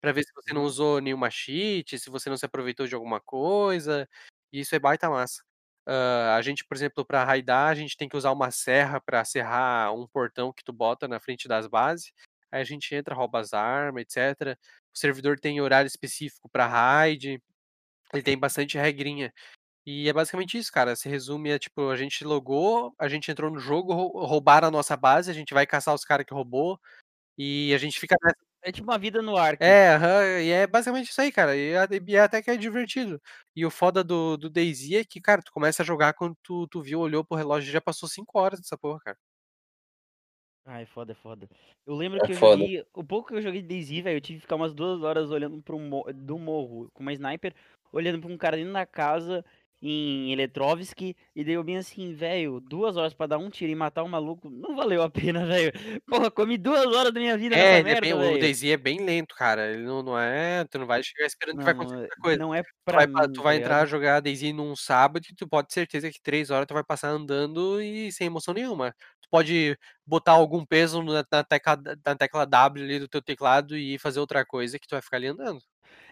Pra ver se você não usou nenhuma cheat, se você não se aproveitou de alguma coisa. E isso é baita massa. Ah, a gente, por exemplo, pra raidar, a gente tem que usar uma serra pra serrar um portão que tu bota na frente das bases. Aí a gente entra, rouba as armas, etc. O servidor tem horário específico pra raid. Ele tem bastante regrinha. E é basicamente isso, cara. Se resume a tipo, a gente logou, a gente entrou no jogo, rou- roubaram a nossa base, a gente vai caçar os caras que roubou. E a gente fica nessa. É tipo uma vida no ar. É, e é basicamente isso aí, cara. E, e até que é divertido. E o foda do, do DayZ é que, cara, tu começa a jogar quando tu, tu viu, olhou pro relógio e já passou 5 horas dessa porra, cara. Ai, foda, é foda. Eu lembro É que eu foda. joguei. O pouco que eu joguei de DayZ, velho, eu tive que ficar umas duas horas olhando pro mo do morro com uma sniper, olhando pra um cara dentro da casa em Eletrovsk, e daí eu bem assim, velho, duas horas pra dar um tiro e matar um maluco, não valeu a pena, velho. Porra, comi duas horas da minha vida É, nessa é merda, bem- o. DayZ é bem lento, cara. Ele não, não é. Tu não vai chegar esperando que vai acontecer Não, muita coisa. não é Tu pra vai, mim, tu vai tá entrar a jogar DayZ num sábado e tu pode ter certeza que três horas tu vai passar andando e sem emoção nenhuma. Tu pode botar algum peso na, na tecla, na tecla W ali do teu teclado e fazer outra coisa que tu vai ficar ali andando.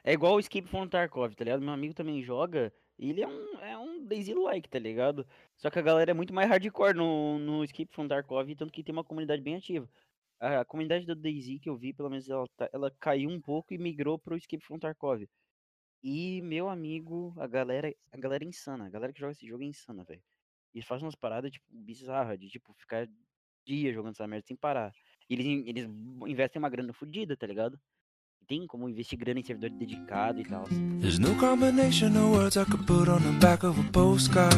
É igual o Escape from Tarkov, tá ligado? Meu amigo também joga. Ele é um, é um DayZ-like, tá ligado? Só que a galera é muito mais hardcore no, no Escape from Tarkov, tanto que tem uma comunidade bem ativa. A comunidade do DayZ que eu vi, pelo menos ela, tá- ela caiu um pouco e migrou pro Escape from Tarkov. E, meu amigo, a galera, a galera é insana. A galera que joga esse jogo é insana, velho. E faz umas paradas, tipo, bizarras, de, tipo, ficar dias jogando essa merda sem parar. Eles, eles investem uma grana fodida, tá ligado? Tem como investir grana em servidor dedicado e tal. There's no combination of words I could put on the back of a postcard.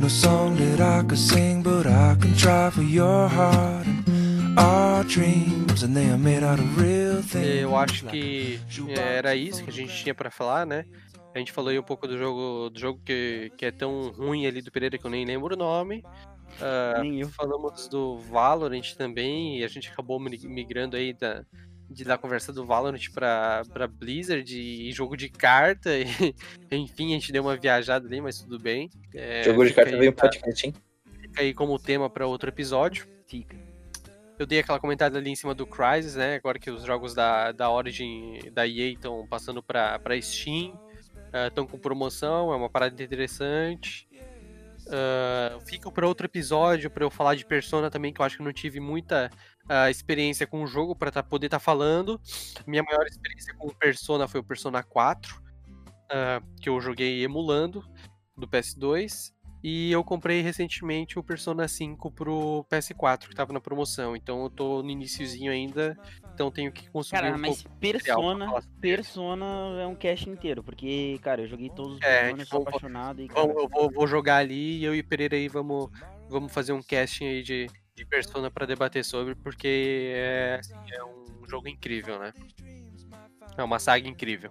No song that I could sing, but I can try for your heart. Our dreams, and they are made out of real things. Eu acho que era isso que a gente tinha pra falar, né? A gente falou aí um pouco do jogo, do jogo que, que é tão ruim ali do Pereira que eu nem lembro o nome. Eu. falamos do Valorant também e a gente acabou mi- migrando aí da, de, da conversa do Valorant pra, pra Blizzard e jogo de carta. E, enfim, a gente deu uma viajada ali, mas tudo bem. É, Jogo de carta aí veio um pra- podcast, hein? fica aí como tema pra outro episódio. Fica. Eu dei aquela comentada ali em cima do Crysis, né? Agora que os jogos da, da Origin, da EA estão passando pra, pra Steam, estão com promoção, é uma parada interessante. Ah, fica pra outro episódio pra eu falar de Persona também, que eu acho que eu não tive muita ah, experiência com o jogo pra tá- poder estar falando. Minha maior experiência com o Persona foi o Persona 4, ah, que eu joguei emulando do PS2. E eu comprei recentemente o Persona 5 pro PS4, que tava na promoção. Então eu tô no iniciozinho ainda, então tenho que consumir Cara, um mas Persona. Persona é um cast inteiro, porque, cara, eu joguei todos os É, Persona, sou vamos- apaixonado e, cara, Vamos- eu vou, vou jogar ali e eu e o Pereira aí vamos, vamos fazer um casting aí de, de Persona pra debater sobre, porque é, assim, é um jogo incrível, né? É uma saga incrível.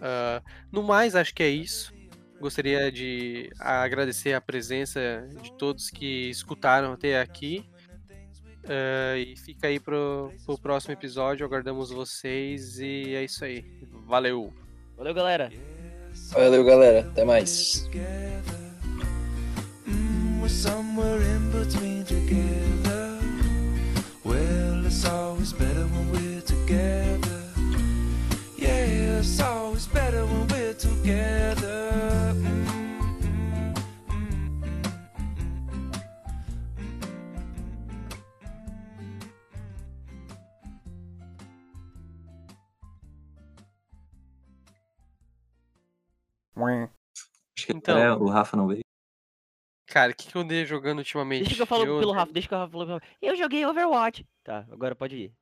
Ah, no mais, acho que é isso. Gostaria de agradecer a presença de todos que escutaram até aqui. Ah, e fica aí pro, pro próximo episódio. Aguardamos vocês e é isso aí. Valeu! Valeu, galera! Valeu, galera. Até mais. somewhere in between together. It's always better when we're together. Yeah, it's always better when we're together. Acho que Então. é, o Rafa não veio. Cara, o que, que eu andei jogando ultimamente? Deixa que eu falo pelo Rafa, deixa que eu falo pelo Rafa. Eu joguei Overwatch. Tá, agora pode ir.